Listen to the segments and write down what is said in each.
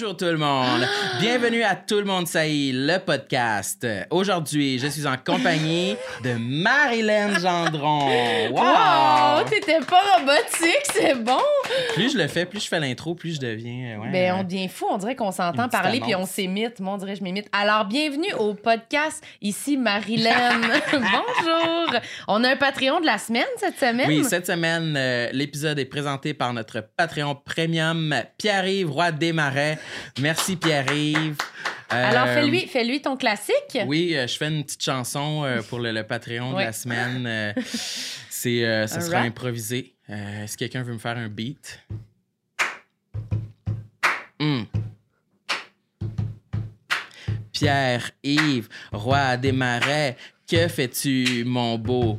Bonjour tout le monde. Bienvenue à Tout le monde saillit, le podcast. Aujourd'hui, je suis en compagnie de Marilyn Gendron. Wow! Wow, t'étais pas robotique, c'est bon. Plus je le fais, plus je fais l'intro, plus je deviens. euh, ouais, Ben, on devient fou, on dirait qu'on s'entend parler puis on s'imite. Moi, on dirait que je m'imite. Alors, bienvenue au podcast. Ici, Marilyn. Bonjour. On a un Patreon de la semaine cette semaine? Oui, cette semaine, euh, l'épisode est présenté par notre Patreon Premium, Pierre-Yves Roy Desmarais. Merci Pierre-Yves. Euh, Alors, fais-lui fais-lui ton classique. Oui, euh, je fais une petite chanson euh, pour le, le Patreon de la semaine. Euh, c'est, euh, ça Un sera rap? improvisé. Euh, Est-ce que quelqu'un veut me faire un beat? Hmm. Pierre-Yves, roi des marais, que fais-tu, mon beau?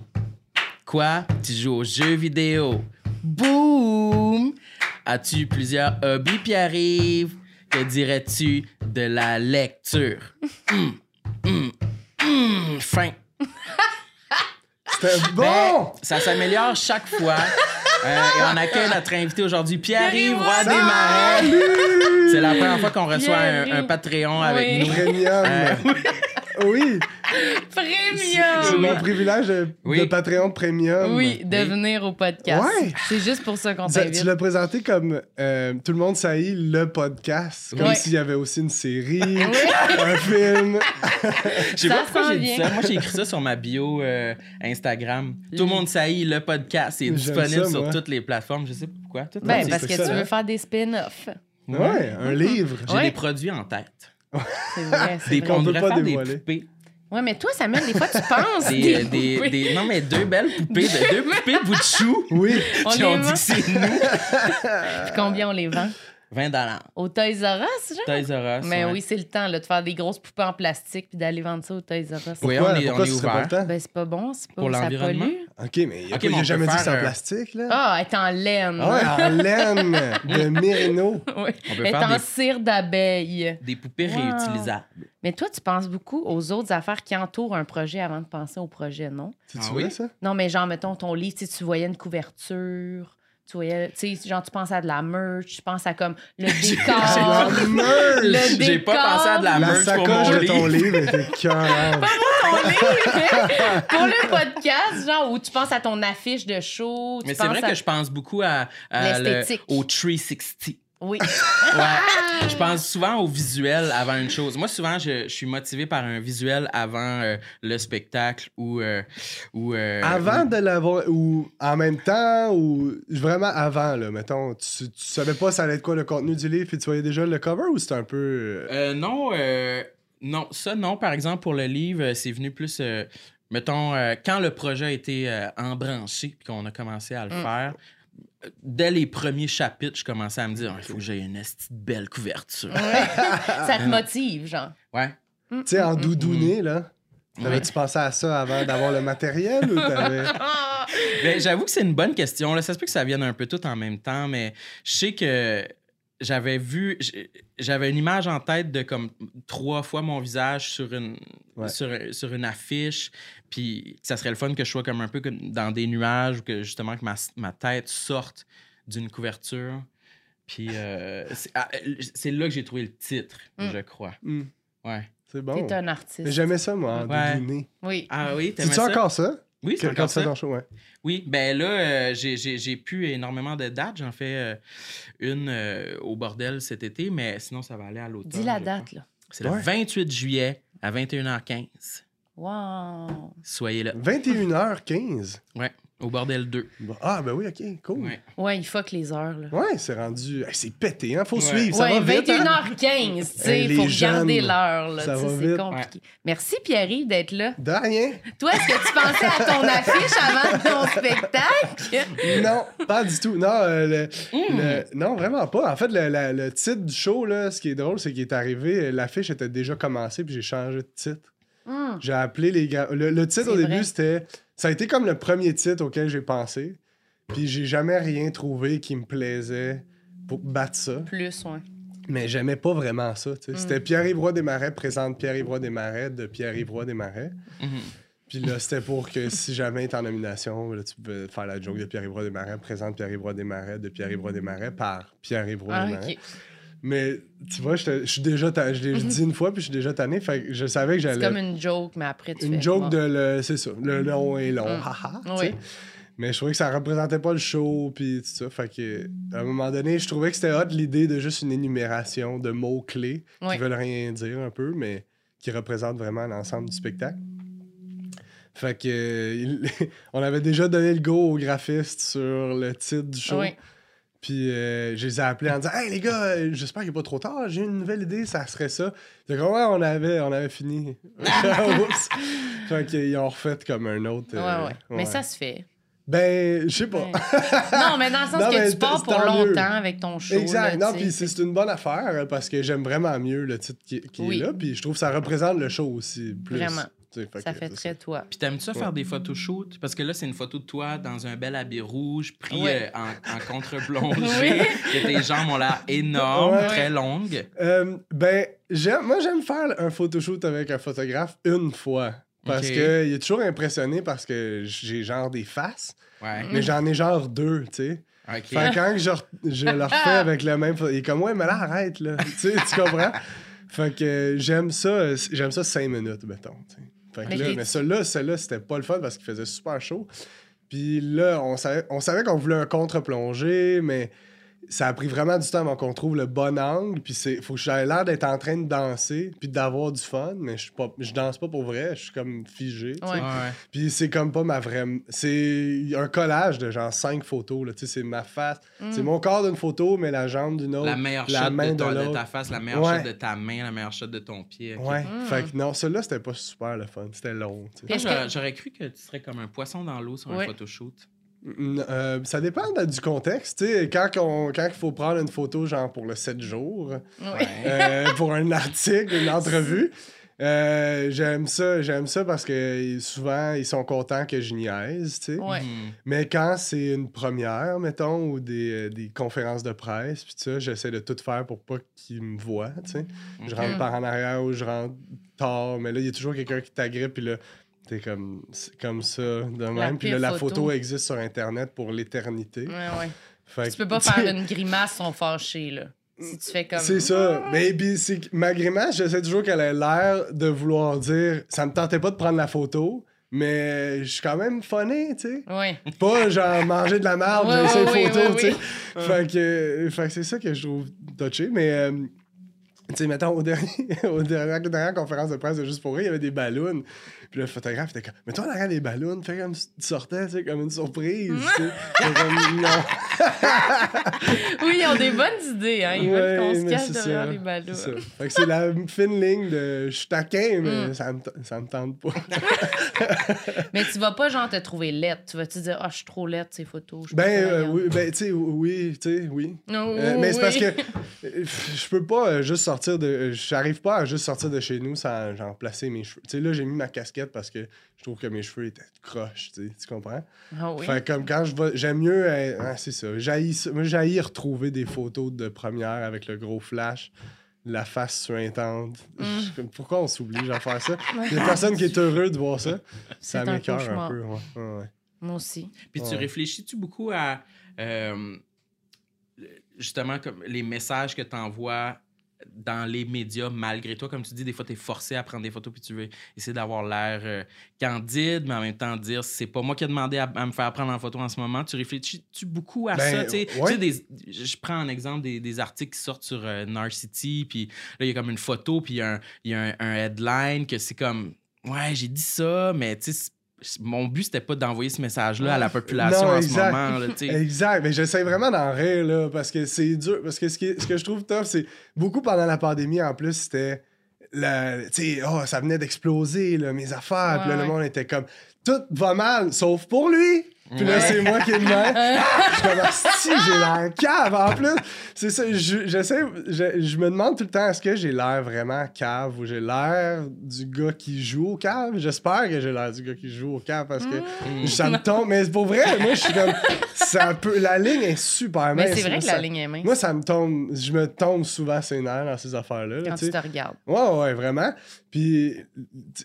Quoi? Tu joues aux jeux vidéo? Boum! As-tu plusieurs hobbies, Pierre-Yves? Que dirais-tu de la lecture? Hum, hum, hum, fin. C'était bon! Ben, ça s'améliore chaque fois. Euh, et on accueille notre invité aujourd'hui, Pierre-Yves Roy des Marais. C'est la première fois qu'on reçoit un, Patreon avec nous. Premium. Euh, oui, c'est Premium. mon privilège de, Oui. de Patreon Premium. Oui, de venir au podcast. Ouais. C'est juste pour ça qu'on t'invite. tu l'as présenté comme euh, Tout le monde saillit le podcast. Comme s'il y avait aussi une série, un film. Je sais Ça pas pourquoi s'en j'ai dit vient. ça. Moi, j'ai écrit ça sur ma bio euh, Instagram. Tout le monde saillit le podcast. est J'aime disponible ça, sur toutes les plateformes. Je sais pas pourquoi. Tout Ben, parce que ça, tu hein? veux faire des spin-offs. Ouais, un livre. J'ai Ouais. des produits en tête. C'est vrai, c'est Des, vrai. on qu'on peut pas des poupées. Ouais, mais toi, Samuel, des fois, tu penses. Des, des, des- non, mais deux belles poupées, de, deux poupées bout de chou. Oui. On Puis les on vend. dit que c'est nous. Puis combien on les vend? 20 dollars. Au Toys R Us, genre? Toys R Us. Mais ouais. oui, c'est le temps là, de faire des grosses poupées en plastique puis d'aller vendre ça au Toys R Us. Oui, on est, pourquoi on est ce serait pas ouvert. le temps? Ben, c'est pas bon, c'est pas Pour ça l'environnement? pollue. OK, mais il Ok, n'a mais jamais dit que c'est en euh, plastique, là. Ah, elle est en laine. Ah ouais, en laine de Mérino. Oui. On peut Elle est en des- cire d'abeille. Des poupées Wow. réutilisables. Mais toi, tu penses beaucoup aux autres affaires qui entourent un projet avant de penser au projet, non? Tu Ah vois ça? Non, mais genre, mettons, ton livre, tu sais, tu voyais une couverture, tu voyais, tu sais, genre, tu penses à de la merch, tu penses à comme le La décor. merch! Le J'ai pas pensé à de la, La merch pour sacoche mon de ton livre. livre était cœur. Ton livre. Pour le podcast, genre, où tu penses à ton affiche de show. tu Mais c'est vrai à- que je pense beaucoup à, à le- L'esthétique. au 360. Oui. Ouais. je pense souvent au visuel avant une chose. Moi, souvent, je, je suis motivé par un visuel avant euh, le spectacle ou. euh, ou euh, Avant ou- de l'avoir, ou en même temps, ou vraiment avant, là, mettons, tu, tu savais pas ça allait être quoi le contenu du livre, puis tu voyais déjà le cover, ou c'était un peu... non, euh, non, ça, non. Par exemple, pour le livre, euh, c'est venu plus. euh, mettons, euh, quand le projet a été euh, embranché puis qu'on a commencé à le Mm. faire, dès les premiers chapitres, je commençais à me dire il faut que j'aie une belle couverture. ça te motive, genre. Ouais. Tu sais, en doudouné, là, Ouais. t'avais-tu pensé à ça avant d'avoir le matériel, ou t'avais... Ben, j'avoue que c'est une bonne question. Là. Ça se peut que ça vienne un peu tout en même temps, mais je sais que j'avais vu, j'avais une image en tête de comme trois fois mon visage sur une, Ouais. sur, sur une affiche, puis ça serait le fun que je sois comme un peu comme dans des nuages ou que justement que ma, ma tête sorte d'une couverture. Puis euh, c'est ah, c'est là que j'ai trouvé le titre, Mm. je crois. Hmm, Ouais. c'est bon. T'es un artiste. J'aimais ça, moi, en Ouais. doudouné. Oui. Ah oui, t'aimais ça? encore ça? Oui, c'est encore ça. show, ouais. Oui, ben là, euh, j'ai- j'ai j'ai pu énormément de dates. J'en fais euh, une euh, au bordel cet été, mais sinon, ça va aller à l'automne. Dis la date, là. C'est le Ouais. 28 juillet à 21h15. Wow. Soyez là. 21h15. Ouais, au bordel 2. Bon, Ah, ben oui, OK, cool. Ouais. Ouais, il fuck les heures, là. Ouais, c'est rendu... Hey, c'est pété, hein? Faut Ouais. suivre, ça ouais, va vite, hein? 21h15, tu sais, Hey, regarder jeunes, l'heure, là. c'est compliqué. Merci, Pierre-Yves, d'être là. De rien. Toi, est-ce que tu pensais à ton affiche avant ton spectacle? Non, pas du tout. Non, euh, le- Hmm. le- non, vraiment pas. En fait, le, le titre du show, là, ce qui est drôle, c'est qu'il est arrivé, l'affiche était déjà commencée, puis j'ai changé de titre. Hum. J'ai appelé les gars. Le, le titre au vrai. début, c'était. Ça a été comme le premier titre auquel j'ai pensé. Puis j'ai jamais rien trouvé qui me plaisait pour battre ça. Plus, ouais. Mais j'aimais pas vraiment ça. tu sais. Mm. C'était Pierre-Yves Roy Desmarais présente Pierre-Yves Roy Desmarais de Pierre-Yves Roy Desmarais. Mhm. Puis là, c'était pour que si jamais t'es en nomination, là, tu pouvais faire la joke de Pierre-Yves Roy Desmarais, présente Pierre-Yves Roy Desmarais de Pierre-Yves Roy Desmarais par Pierre-Yves Roy Ah, Desmarais. Mais tu vois, je suis déjà tanné. Je l'ai dit une fois, puis je suis déjà tanné. Fait que je savais que C'est j'allais. comme une joke, mais après, tu Une fais, joke de le. C'est ça. Le long et long. Mm. haha. Oui. Mais je trouvais que ça représentait pas le show, puis tout ça. Fait que, à un moment donné, je trouvais que c'était hot l'idée de juste une énumération de mots-clés Oui. qui veulent rien dire un peu, mais qui représentent vraiment l'ensemble du spectacle. Fait que, il- on avait déjà donné le go aux graphistes sur le titre du show. Oui. Puis euh, je les ai appelés en disant Hey les gars, euh, j'espère qu'il n'est pas trop tard, j'ai une nouvelle idée, ça serait ça. Disaient, ouais, on avait, on avait fini. Fait qu'ils ont refait comme un autre. Ouais, euh, ouais. Mais ça se fait. Ben, je sais pas. Ouais. non, mais dans le sens Non, que tu pars pour mieux. longtemps avec ton show. Exact. là, non, puis c'est une bonne affaire euh, parce que j'aime vraiment mieux le titre qui, qui Oui. est là. Puis je trouve que ça représente le show aussi. Plus, Vraiment. Fait Ça que fait très toi. Puis t'aimes-tu ça faire des photoshoots? Parce que là, c'est une photo de toi dans un bel habit rouge, pris Ouais. euh, en, en contre-plongée. Oui. que tes jambes ont l'air énormes, Ouais. très longues. Euh, ben, j'aime, moi, j'aime faire un photoshoot avec un photographe une fois. Parce Ok. qu'il est toujours impressionné parce que j'ai genre des faces, Ouais. mais j'en ai genre deux, tu sais. OK. Fait que quand je, le refais avec le même photo, il est comme, ouais, mais là, arrête, là. tu sais, tu comprends? Fait que j'aime ça, j'aime ça cinq minutes, mettons. tu sais. Fait que Mais là, mais celui-là, celui-là, c'était pas le fun parce qu'il faisait super chaud. Puis là, on savait, on savait qu'on voulait un contre-plongée, mais ça a pris vraiment du temps avant qu'on trouve le bon angle. Puis c'est, faut que j'aie l'air d'être en train de danser, puis d'avoir du fun, mais je, suis pas, je danse pas pour vrai, je suis comme figé. Ouais. Ouais. Puis c'est comme pas ma vraie. C'est un collage de genre cinq photos. Là. Tu sais, c'est ma face. Mm. C'est mon corps d'une photo, mais la jambe d'une autre. La meilleure la shot main de, ton- de de l'autre. ta face, la meilleure Ouais. shot de ta main, la meilleure shot de ton pied. Ouais. Mm. Fait que non, celui-là, c'était pas super le fun. C'était long. j'aurais, que- j'aurais cru que tu serais comme un poisson dans l'eau sur un photoshoot. Euh, ça dépend de- du contexte. Tu sais, quand, on- quand il faut prendre une photo, genre pour le 7 jours, Oui. euh, pour un article, une entrevue. euh, j'aime ça, j'aime ça parce que souvent ils sont contents que je niaise, tu sais. Ouais. Mhm. Mais quand c'est une première, mettons, ou des, des conférences de presse, puis ça, j'essaie de tout faire pour pas qu'ils me voient, tu sais. Je rentre par en arrière ou je rentre tard, mais là, il y a toujours quelqu'un qui t'agrippe, puis là, t'es comme, comme ça, de même. Puis là, la photo. photo existe sur Internet pour l'éternité. Ouais, ouais. Fait Tu que, peux pas sais, faire une grimace sont fâchés, là. Si tu fais comme. C'est ça. Mais ma grimace, j'essaie toujours qu'elle ait l'air de vouloir dire ça me tentait pas de prendre la photo, mais je suis quand même funny, tu sais. Ouais. Pas genre manger de la merde, j'ai essayé photo, tu sais. oui. Fait que, fait que c'est ça que je trouve touché, mais. euh, tu sais, mettons, au dernier, au dernier, la dernière conférence de presse de Juste pour rire, il y avait des ballons. Puis le photographe était comme, mais toi, en arrière des ballons, fais comme si tu sortais, tu sais, comme une surprise, tu sais. Fait comme, non. Oui, ils ont des bonnes idées, hein. Ils veulent qu'on se cache derrière ça, les ballons. c'est ça. Fait que c'est la fine ligne de je suis taquin, mais Mm. ça, me, ça me tente pas. Mais tu vas pas, genre, te trouver laide. Tu vas te dire, ah, je suis trop laide, ces photos. je ben, euh, oui, ben, tu sais, oui, tu sais, oui. Non, Euh, mais c'est parce que euh, je peux pas euh, juste sortir de. J'arrive pas à juste sortir de chez nous sans genre placer mes cheveux. Tu sais, là, j'ai mis ma casquette parce que je trouve que mes cheveux étaient croches, tu sais, tu comprends? Ah oui. Fait que comme quand je vais. J'aime mieux. euh, ah, c'est ça. J'haïs retrouver des photos de première avec le gros flash, la face suintante. Mm. Pourquoi on s'oblige à faire ça? Il y a personne qui est heureux de voir ça. C'est Ça un m'écoeure un peu. Ouais. Ouais, ouais. Moi aussi. Puis tu réfléchis-tu beaucoup à euh, justement comme les messages que tu envoies dans les médias malgré toi? Comme tu dis, des fois, tu es forcé à prendre des photos puis tu veux essayer d'avoir l'air euh, candide, mais en même temps dire c'est pas moi qui ai demandé à, à me faire prendre en photo en ce moment. Tu réfléchis-tu beaucoup à Ben, ça? Ouais. des- je prends un exemple des, des articles qui sortent sur euh, Narcity, puis là, il y a comme une photo, puis il y a un, y a un- un headline que c'est comme ouais, j'ai dit ça, mais tu sais, c'est- mon but, c'était pas d'envoyer ce message-là à la population Non, en exact. ce moment. Là. Exact, mais j'essaie vraiment d'en rire, là, parce que c'est dur. Parce que ce, qui est- ce que je trouve tough, c'est beaucoup pendant la pandémie, en plus, c'était. la- Tu sais, oh, ça venait d'exploser, mes affaires. Puis là, Ouais, le ouais. monde était comme. Tout va mal, sauf pour lui. Puis là, Ouais. c'est moi qui de même. je suis comme, si j'ai l'air cave. En plus, c'est ça, je, j'essaie, je, je me demande tout le temps, est-ce que j'ai l'air vraiment cave ou j'ai l'air du gars qui joue au cave? J'espère que j'ai l'air du gars qui joue au cave parce que Mm. ça me tombe. Mais pour vrai, moi, je suis comme, ça peut, la ligne est super Mais mince. c'est vrai que la ligne est mince Moi, ça me tombe, je me tombe souvent ses nerfs dans ces affaires-là. là, quand tu sais. te regardes. Ouais, ouais, vraiment. Puis,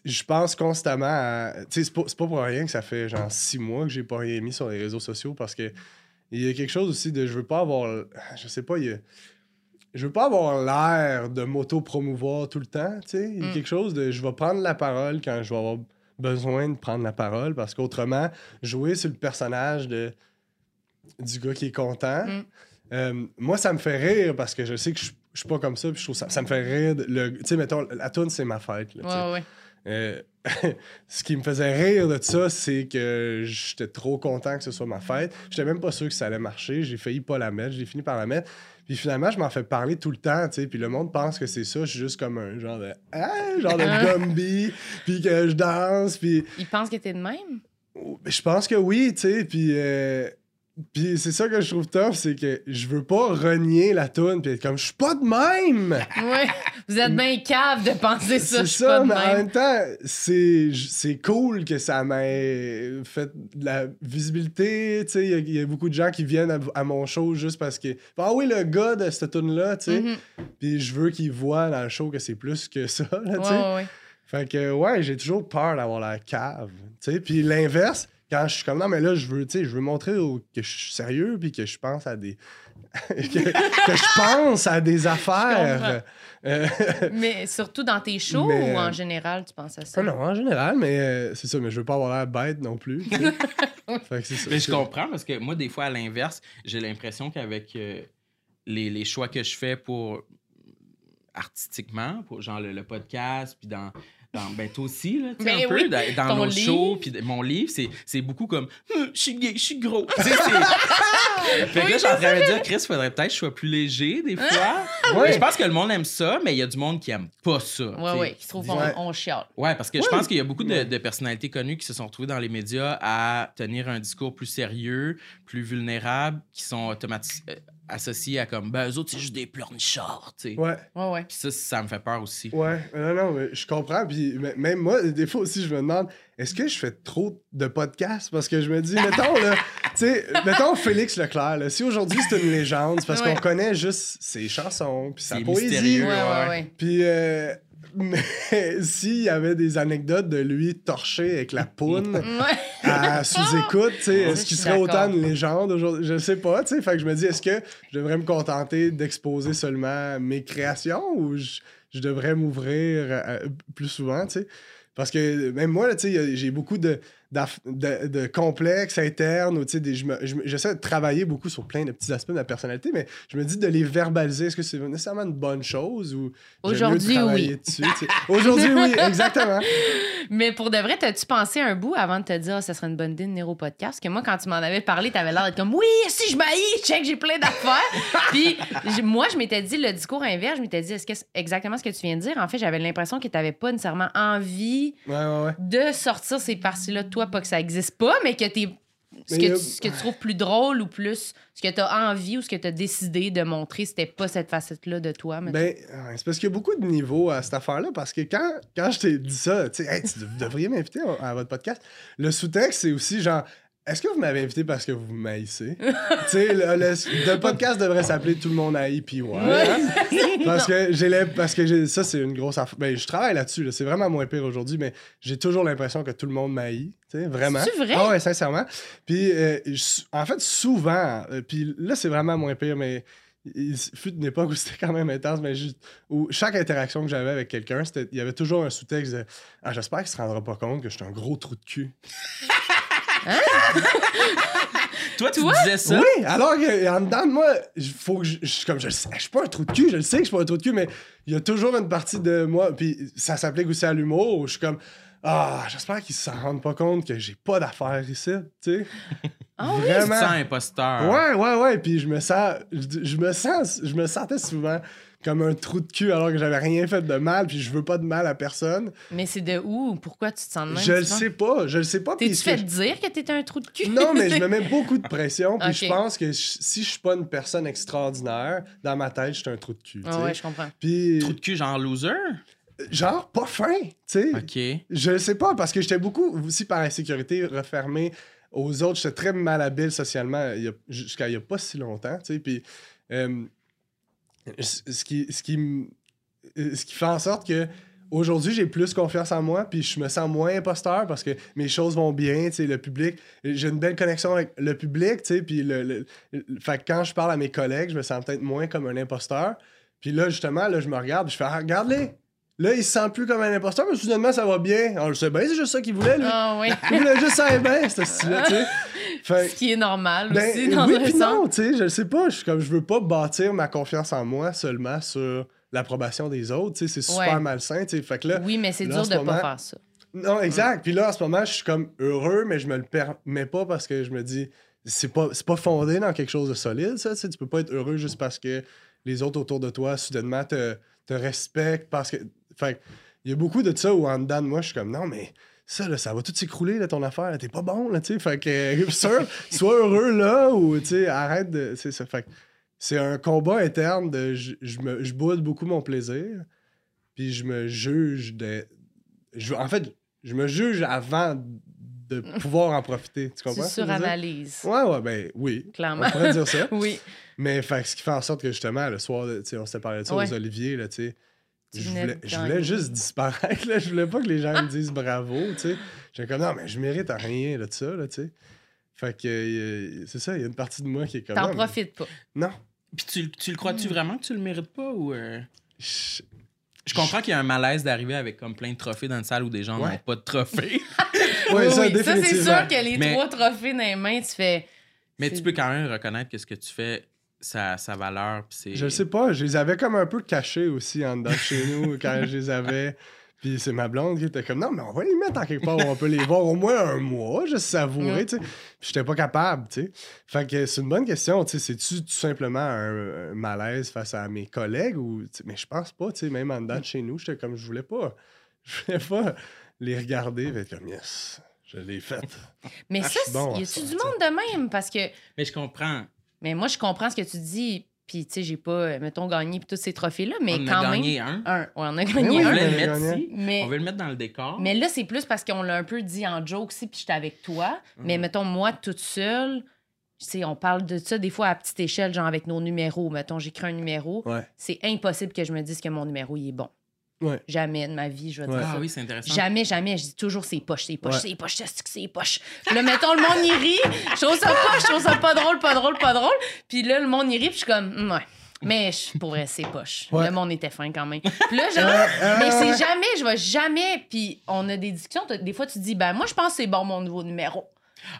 je pense constamment à. Tu sais, c'est pas, c'est pas pour rien que ça fait genre six mois que j'ai pas rien mis sur les réseaux sociaux parce que il y a quelque chose aussi de. Je veux pas avoir. Je sais pas, il y a. Je veux pas avoir l'air de m'auto-promouvoir tout le temps, tu sais. Il y a Mm. quelque chose de. Je vais prendre la parole quand je vais avoir besoin de prendre la parole parce qu'autrement, jouer sur le personnage de du gars qui est content, Mm. euh, moi, ça me fait rire parce que je sais que je, je suis pas comme ça, puis je trouve ça, ça me fait rire. Tu sais, mettons, la tune c'est ma fête. là, tu sais. Ouais, ouais. Euh, ce qui me faisait rire de ça, c'est que j'étais trop content que ce soit ma fête. J'étais même pas sûr que ça allait marcher. J'ai failli pas la mettre. J'ai fini par la mettre. Puis finalement, je m'en fais parler tout le temps, tu sais. Puis le monde pense que c'est ça. Je suis juste comme un genre de... Ah, genre de Gumby. Puis que je danse. Puis Ils pensent que t'es de même? je pense que oui, tu sais. Puis... euh, puis c'est ça que je trouve tough, c'est que je veux pas renier la toune puis être comme je suis pas de même. Ouais. Vous êtes bien cave de penser ça. C'est suis pas ça, de mais en même. même temps, c'est c'est cool que ça m'ait fait de la visibilité. tu sais. Il y a- il y, a beaucoup de gens qui viennent à, à mon show juste parce que. Ah oui, le gars de cette tune-là, tu sais. Mhm. Puis je veux qu'ils voient dans le show que c'est plus que ça, là, tu Ouais, sais. ouais, ouais. Fait que, ouais, j'ai toujours peur d'avoir la cave. Tu sais, puis l'inverse, quand je suis comme non, mais là, je veux, tu sais, je veux montrer au- que je suis sérieux, puis que je pense à des. que, que je pense à des affaires. Euh, Mais surtout dans tes shows Mais, ou en euh, général, tu penses à ça? non, en général, mais euh, c'est ça, mais je veux pas avoir l'air bête non plus. fait que ça. Mais je comprends parce que moi, des fois, à l'inverse, j'ai l'impression qu'avec euh, les, les choix que je fais pour artistiquement, pour genre le, le podcast, puis dans. Dans, ben, toi aussi, là, tu sais, Ben un peu, dans, dans ton nos livre. shows, puis mon livre, c'est, c'est beaucoup comme Hum, « je suis gay, je suis gros ». Tu sais, c'est- fait que là, je suis en train de me dire, Chris, faudrait peut-être que je sois plus léger, des fois. Mais Je pense que le monde aime ça, mais il y a du monde qui aime pas ça. Ouais, sais. ouais, qui se trouve Ouais. on, on chiale. Ouais, parce que je pense qu'il y a beaucoup de, de personnalités connues qui se sont retrouvées dans les médias à tenir un discours plus sérieux, plus vulnérable, qui sont automatiquement associés à comme, ben, eux autres, c'est juste des pleurnichards, tu sais. Ouais, Ouais, ouais. Puis ça, ça me fait peur aussi. ouais. Non, non, mais je comprends. Puis même moi, des fois aussi, je me demande, est-ce que je fais trop de podcasts? Parce que je me dis, mettons, là, tu sais, mettons Félix Leclerc, là, si aujourd'hui c'est une légende, c'est parce Ouais. qu'on connaît juste ses chansons, puis sa poésie. mystérieux. Ouais, ouais. ouais, ouais. Puis, euh, mais s'il y avait des anecdotes de lui torché avec la poune à sous-écoute, est-ce qu'il serait autant une légende aujourd'hui? Je sais pas, tu sais. Fait que je me dis, est-ce que je devrais me contenter d'exposer seulement mes créations ou je, je devrais m'ouvrir à- plus souvent, tu sais? Parce que même moi, là, tu sais, j'ai beaucoup de, de, de complexes internes. ou, tu sais, des- je me- je me- J'essaie de travailler beaucoup sur plein de petits aspects de ma personnalité, mais je me dis de les verbaliser. Est-ce que c'est nécessairement une bonne chose ou Aujourd'hui, oui. Aujourd'hui, oui, exactement. Mais pour de vrai, t'as-tu pensé un bout avant de te dire, Ah, ça serait une bonne idée de venir au podcast? Parce que moi, quand tu m'en avais parlé, t'avais l'air d'être comme, oui, si je m'haïs, check, j'ai plein d'affaires. Puis moi, je m'étais dit, le discours inverse, je m'étais dit, est-ce que c'est exactement ce que tu viens de dire? En fait, j'avais l'impression que t'avais pas nécessairement envie Ouais, ouais, ouais. de sortir ces parties-là de toi, pas que ça existe pas, mais que t'es. Ce que, tu, ce que tu trouves plus drôle ou plus ce que tu as envie ou ce que tu as décidé de montrer, c'était pas cette facette-là de toi. Ben, c'est parce qu'il y a beaucoup de niveaux à cette affaire-là. Parce que quand, quand je t'ai dit ça, Hey, tu dev- devriez m'inviter à, à votre podcast. Le sous-texte, c'est aussi genre, est-ce que vous m'avez invité parce que vous m'haïssez? tu sais, le, le- le podcast devrait s'appeler Tout le monde haït, puis ouais. hein? Parce que j'ai parce que ça, c'est une grosse affaire. Ben, je travaille là-dessus. là. C'est vraiment moins pire aujourd'hui, mais j'ai toujours l'impression que tout le monde m'haït. Tu sais, vraiment. C'est vrai? Ah ouais, sincèrement. Puis, euh, en fait, souvent, euh, puis là, c'est vraiment moins pire, mais il fut une époque où c'était quand même intense, mais juste, où chaque interaction que j'avais avec quelqu'un, il y avait toujours un sous-texte de Ah, j'espère qu'il se rendra pas compte que je suis un gros trou de cul. Toi, tu Toi? disais ça? Oui, alors que, en dedans de moi, faut que je, je suis comme je sais, je suis pas un trou de cul, je le sais que je suis pas un trou de cul, mais il y a toujours une partie de moi, puis ça s'applique aussi à l'humour, où je suis comme Ah, j'espère qu'ils se rendent pas compte que j'ai pas d'affaires ici, tu sais. Ah oui? Tu te Vraiment. sens imposteur. Ouais, ouais, ouais. Puis je me sens, je, je me sens, je me sentais souvent comme un trou de cul alors que j'avais rien fait de mal, puis je veux pas de mal à personne. Mais c'est de où? Pourquoi tu te sens de même? je le sais pas, je le sais pas. puis T'es-tu fait je- dire que t'étais un trou de cul? Non, mais je me mets beaucoup de pression, puis je pense que je- si je suis pas une personne extraordinaire, dans ma tête, je suis un trou de cul. Ah ouais, je comprends. Puis, Trou de cul, genre loser? genre, pas fin, tu sais. OK. Je le sais pas, parce que j'étais beaucoup aussi par insécurité refermé aux autres. J'étais très malhabile socialement jusqu'à il y a pas si longtemps, tu sais. Puis, euh, ce qui, ce, qui, euh, ce qui fait en sorte que aujourd'hui, j'ai plus confiance en moi, puis je me sens moins imposteur parce que mes choses vont bien, tu sais, le public. J'ai une belle connexion avec le public, tu sais, puis le, le- le- fait que quand je parle à mes collègues, je me sens peut-être moins comme un imposteur. Puis là, justement, là, je me regarde, je fais ah, regarde-les! Là, il se sent plus comme un imposteur, mais soudainement, ça va bien. On le sait bien, c'est juste ça qu'il voulait, lui. Ah oui. Il voulait juste ça bien, ce style-là, tu sais. Fait Ce qui est normal ben, aussi, dans oui, un puis non, tu sais, je le sais pas. Je comme, je veux pas bâtir ma confiance en moi seulement sur l'approbation des autres, tu sais, c'est super Ouais. malsain, tu sais. Fait que là, Oui, mais c'est dur de moment- pas faire ça. non, exact. Puis là, en ce moment, je suis comme heureux, mais je me le permets pas parce que je me dis, c'est pas, c'est pas fondé dans quelque chose de solide, ça. Tu sais, tu peux pas être heureux juste parce que les autres autour de toi, soudainement, te, te respectent. Parce que. Fait il y a beaucoup de ça où en dedans de moi, je suis comme, non, mais ça, là, ça va tout s'écrouler, là, ton affaire. T'es pas bon, là, tu sais. Fait que, euh, sûr, sois heureux là ou, tu sais, arrête de. C'est ça. Fait que c'est un combat interne de. Je, je me, je boude beaucoup mon plaisir, puis je me juge de. Je, en fait, je me juge avant de pouvoir en profiter. Tu Tu comprends? dire? suranalyses. Ouais, ouais, ben oui. Clairement. On pourrait dire ça. Oui. Mais fait, ce qui fait en sorte que justement, le soir, tu on s'était parlé de ça Ouais. aux Oliviers, là, tu sais. Je voulais, je voulais juste disparaître, là. Je voulais pas que les gens me disent bravo, tu sais. J'étais comme, non, mais je mérite rien de ça, là, tu sais. Fait que, euh, c'est ça, il y a une partie de moi qui est comme. T'en profites pas. Non. Puis tu, tu le crois-tu vraiment que tu le mérites pas ou. euh? Je- Je comprends qu'il y a un malaise d'arriver avec comme plein de trophées dans une salle où des gens Ouais. n'ont pas de trophées. Ouais, Oui, ça, oui. c'est définitivement. sûr que les Mais- trois trophées dans les mains, tu fais. Mais c'est- tu peux quand même reconnaître que ce que tu fais, sa valeur. Je sais pas, je les avais comme un peu cachés aussi en dedans de chez nous quand je les avais. Puis c'est ma blonde qui était comme non, mais on va les mettre en quelque part où on peut les voir au moins un mois, juste savourer, Mm. tu sais. Puis j'étais pas capable, tu sais. Fait que c'est une bonne question, tu sais. C'est-tu tout simplement un, un malaise face à mes collègues ou. Mais je pense pas, tu sais. Même en dedans de chez nous, j'étais comme je voulais pas. Je voulais pas les regarder et être comme yes, je l'ai faite. Mais Ah, ça, je suis bon y a-tu du monde de même? Parce que. Mais je comprends. Mais moi, je comprends ce que tu dis. Puis, tu sais, j'ai pas, euh, mettons, gagné tous ces trophées-là, mais on quand a même. gagné un. Un. Ouais, on a Mais gagné On oui, un. on le a mettre gagné. ici. Mais, On veut le mettre dans le décor. mais là, c'est plus parce qu'on l'a un peu dit en joke aussi, puis j'étais avec toi. Mais Mhm. mettons, moi, toute seule, tu sais, on parle de ça des fois à petite échelle, genre avec nos numéros. Mettons, j'écris un numéro. Ouais. C'est impossible que je me dise que mon numéro, il est bon. Ouais. Jamais de ma vie, je vais Ouais. dire Ah ça. oui, c'est intéressant. Jamais, jamais. Je dis toujours c'est poche, c'est poche, Ouais. c'est poche, c'est que c'est poche? Puis là, mettons, le monde y rit. Je trouve ça poche, je trouve ça pas drôle, pas drôle, pas drôle. Puis là, le monde y rit, puis je suis comme, Hum, ouais. Mais je, pour vrai, c'est poche. Ouais. Le monde était fin quand même. Puis là, genre, mais c'est jamais, je vais jamais. Puis on a des discussions. Des fois, tu dis, ben moi, je pense que c'est bon mon nouveau numéro.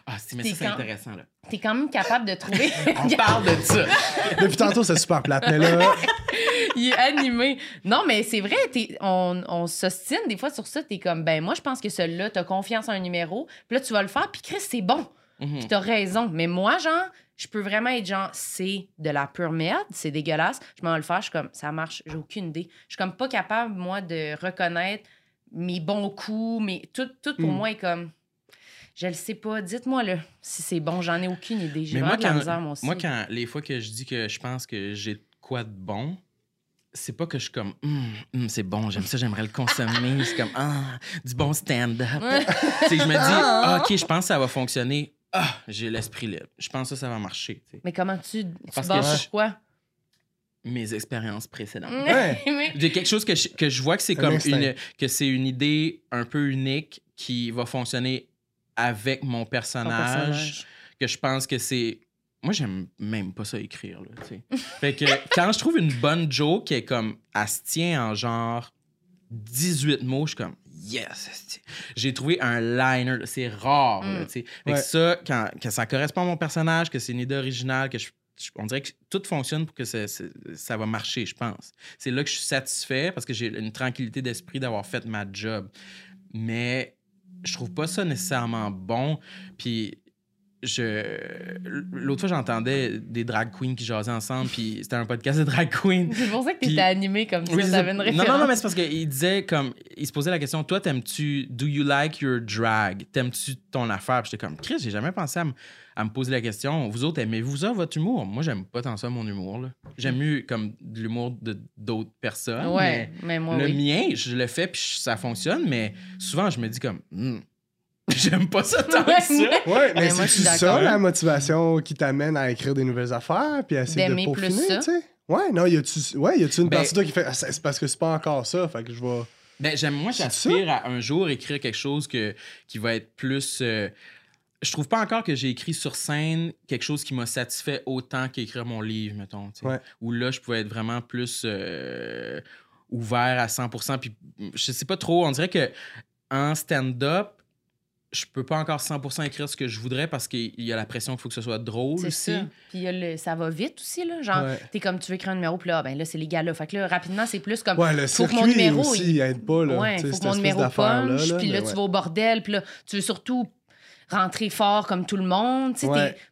Ah, c'est- mais T'es ça, c'est quand- intéressant. Là. T'es quand même capable de trouver. On parle de ça. Depuis tantôt, c'est super plate, mais là. Il est animé. Non, mais c'est vrai, t'es- on, on s'ostine des fois sur ça. T'es comme, ben moi, je pense que celui-là, t'as confiance en un numéro. Puis là, tu vas le faire. Puis Chris, c'est bon. Mhm. Puis t'as raison. Mais moi, genre, je peux vraiment être genre, c'est de la pure merde, c'est dégueulasse. Je m'en vais le faire, je suis comme, ça marche, j'ai aucune idée. Je suis comme pas capable, moi, de reconnaître mes bons coups, mais tout, tout pour Mm. moi est comme, je le sais pas, dites-moi là si c'est bon, j'en ai aucune idée. J'ai vraiment moi de la quand, misère, moi aussi. moi, quand les fois que je dis que je pense que j'ai de quoi de bon, c'est pas que je suis comme, Hum, hum, c'est bon, j'aime ça, j'aimerais le consommer. c'est comme, ah, du bon stand-up. Sais, je me dis, ah, OK, je pense que ça va fonctionner. Ah, j'ai l'esprit libre. Je pense que ça va marcher. Mais comment tu, tu Parce bases que sur je- quoi? Mes expériences précédentes. Ouais. J'ai quelque chose que je, que je vois que c'est comme une que c'est une idée un peu unique qui va fonctionner avec mon personnage, personnage. que je pense que c'est moi j'aime même pas ça écrire là, fait que quand je trouve une bonne joke qui est comme elle se tient en genre 18 mots, je suis comme yes. J'ai trouvé un liner, là, c'est rare là, Mm. sais. Fait que ça quand, que ça correspond à mon personnage, que c'est une idée originale, que je je- on dirait que tout fonctionne pour que ça, ça- ça va marcher, je pense. C'est là que je suis satisfait parce que j'ai une tranquillité d'esprit d'avoir fait ma job. Mais je trouve pas ça nécessairement bon. Puis je l'autre fois j'entendais des drag queens qui jasaient ensemble puis c'était un podcast de drag queens C'est pour ça que Puis- t'étais animé comme ça. Oui, ça. Une non, référence. non, non, mais c'est parce qu'il disait comme. Il se posait la question Toi, t'aimes-tu. Do you like your drag? T'aimes-tu ton affaire? Puis j'étais comme Chris, j'ai jamais pensé à, me- à me poser la question Vous autres, aimez-vous ça, votre humour? Moi, j'aime pas tant ça, mon humour. là. J'aime mieux comme de l'humour de d'autres personnes. Ouais, mais moi, le oui. mien, je le fais, puis ça fonctionne, mais souvent, je me dis comme. Hmm, J'aime pas ça tant Ouais, que ça. Ouais, mais c'est ça la motivation qui t'amène à écrire des nouvelles affaires puis à essayer de peaufiner, tu sais? Ouais, non, y a-tu ouais, y a-tu une Ben- partie de toi qui fait Ah, c'est parce que c'est pas encore ça, fait que je vais Ben, j'aime, moi, j'aspire à un jour écrire quelque chose que, qui va être plus. euh, je trouve pas encore que j'ai écrit sur scène quelque chose qui m'a satisfait autant qu'écrire mon livre, mettons. Ouais. Où là, je pouvais être vraiment plus euh, ouvert à 100%. Puis je sais pas trop, on dirait que en stand-up, je peux pas encore 100% écrire ce que je voudrais parce qu'il y a la pression qu'il faut que ce soit drôle C'est aussi. ça. Puis il y a le- ça va vite aussi, là. Genre, Ouais. t'es comme, tu veux écrire un numéro, puis là, ben là, c'est les gars-là. Fait que là, rapidement, c'est plus comme. Ouais, le faut que circuit mon numéro, aussi il- aide pas là, ouais, faut que mon numéro punch, là, puis là, tu ouais. vas au bordel, puis là, tu veux surtout rentrer fort comme tout le monde.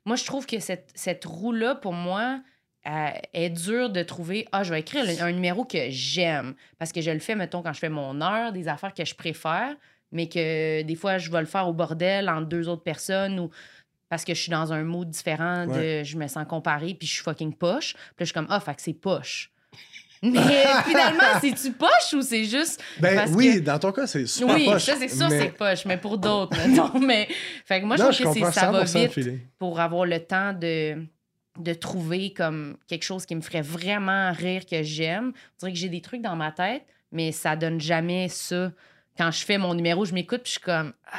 Moi, je trouve que cette, cette roue-là, pour moi, euh, est dure de trouver. Ah, je vais écrire un numéro que j'aime. Parce que je le fais, mettons, quand je fais mon heure, des affaires que je préfère, mais que des fois, je vais le faire au bordel entre deux autres personnes ou parce que je suis dans un mood différent de je me sens comparée puis je suis fucking poche. Puis là, je suis comme, ah, fait que c'est poche. Mais finalement, c'est-tu poche ou c'est juste. Ben parce oui, que- dans ton cas, c'est super Oui, poche, ça, c'est sûr, mais- c'est poche, mais pour d'autres, mettons. Mais... Fait que moi, non, je je trouve que comprends c'est- ça va 100% le vite pour avoir le temps de, de trouver comme quelque chose qui me ferait vraiment rire que j'aime. On dirait que j'ai des trucs dans ma tête, mais ça donne jamais ça. Quand je fais mon numéro, je m'écoute, puis je suis comme. Ah,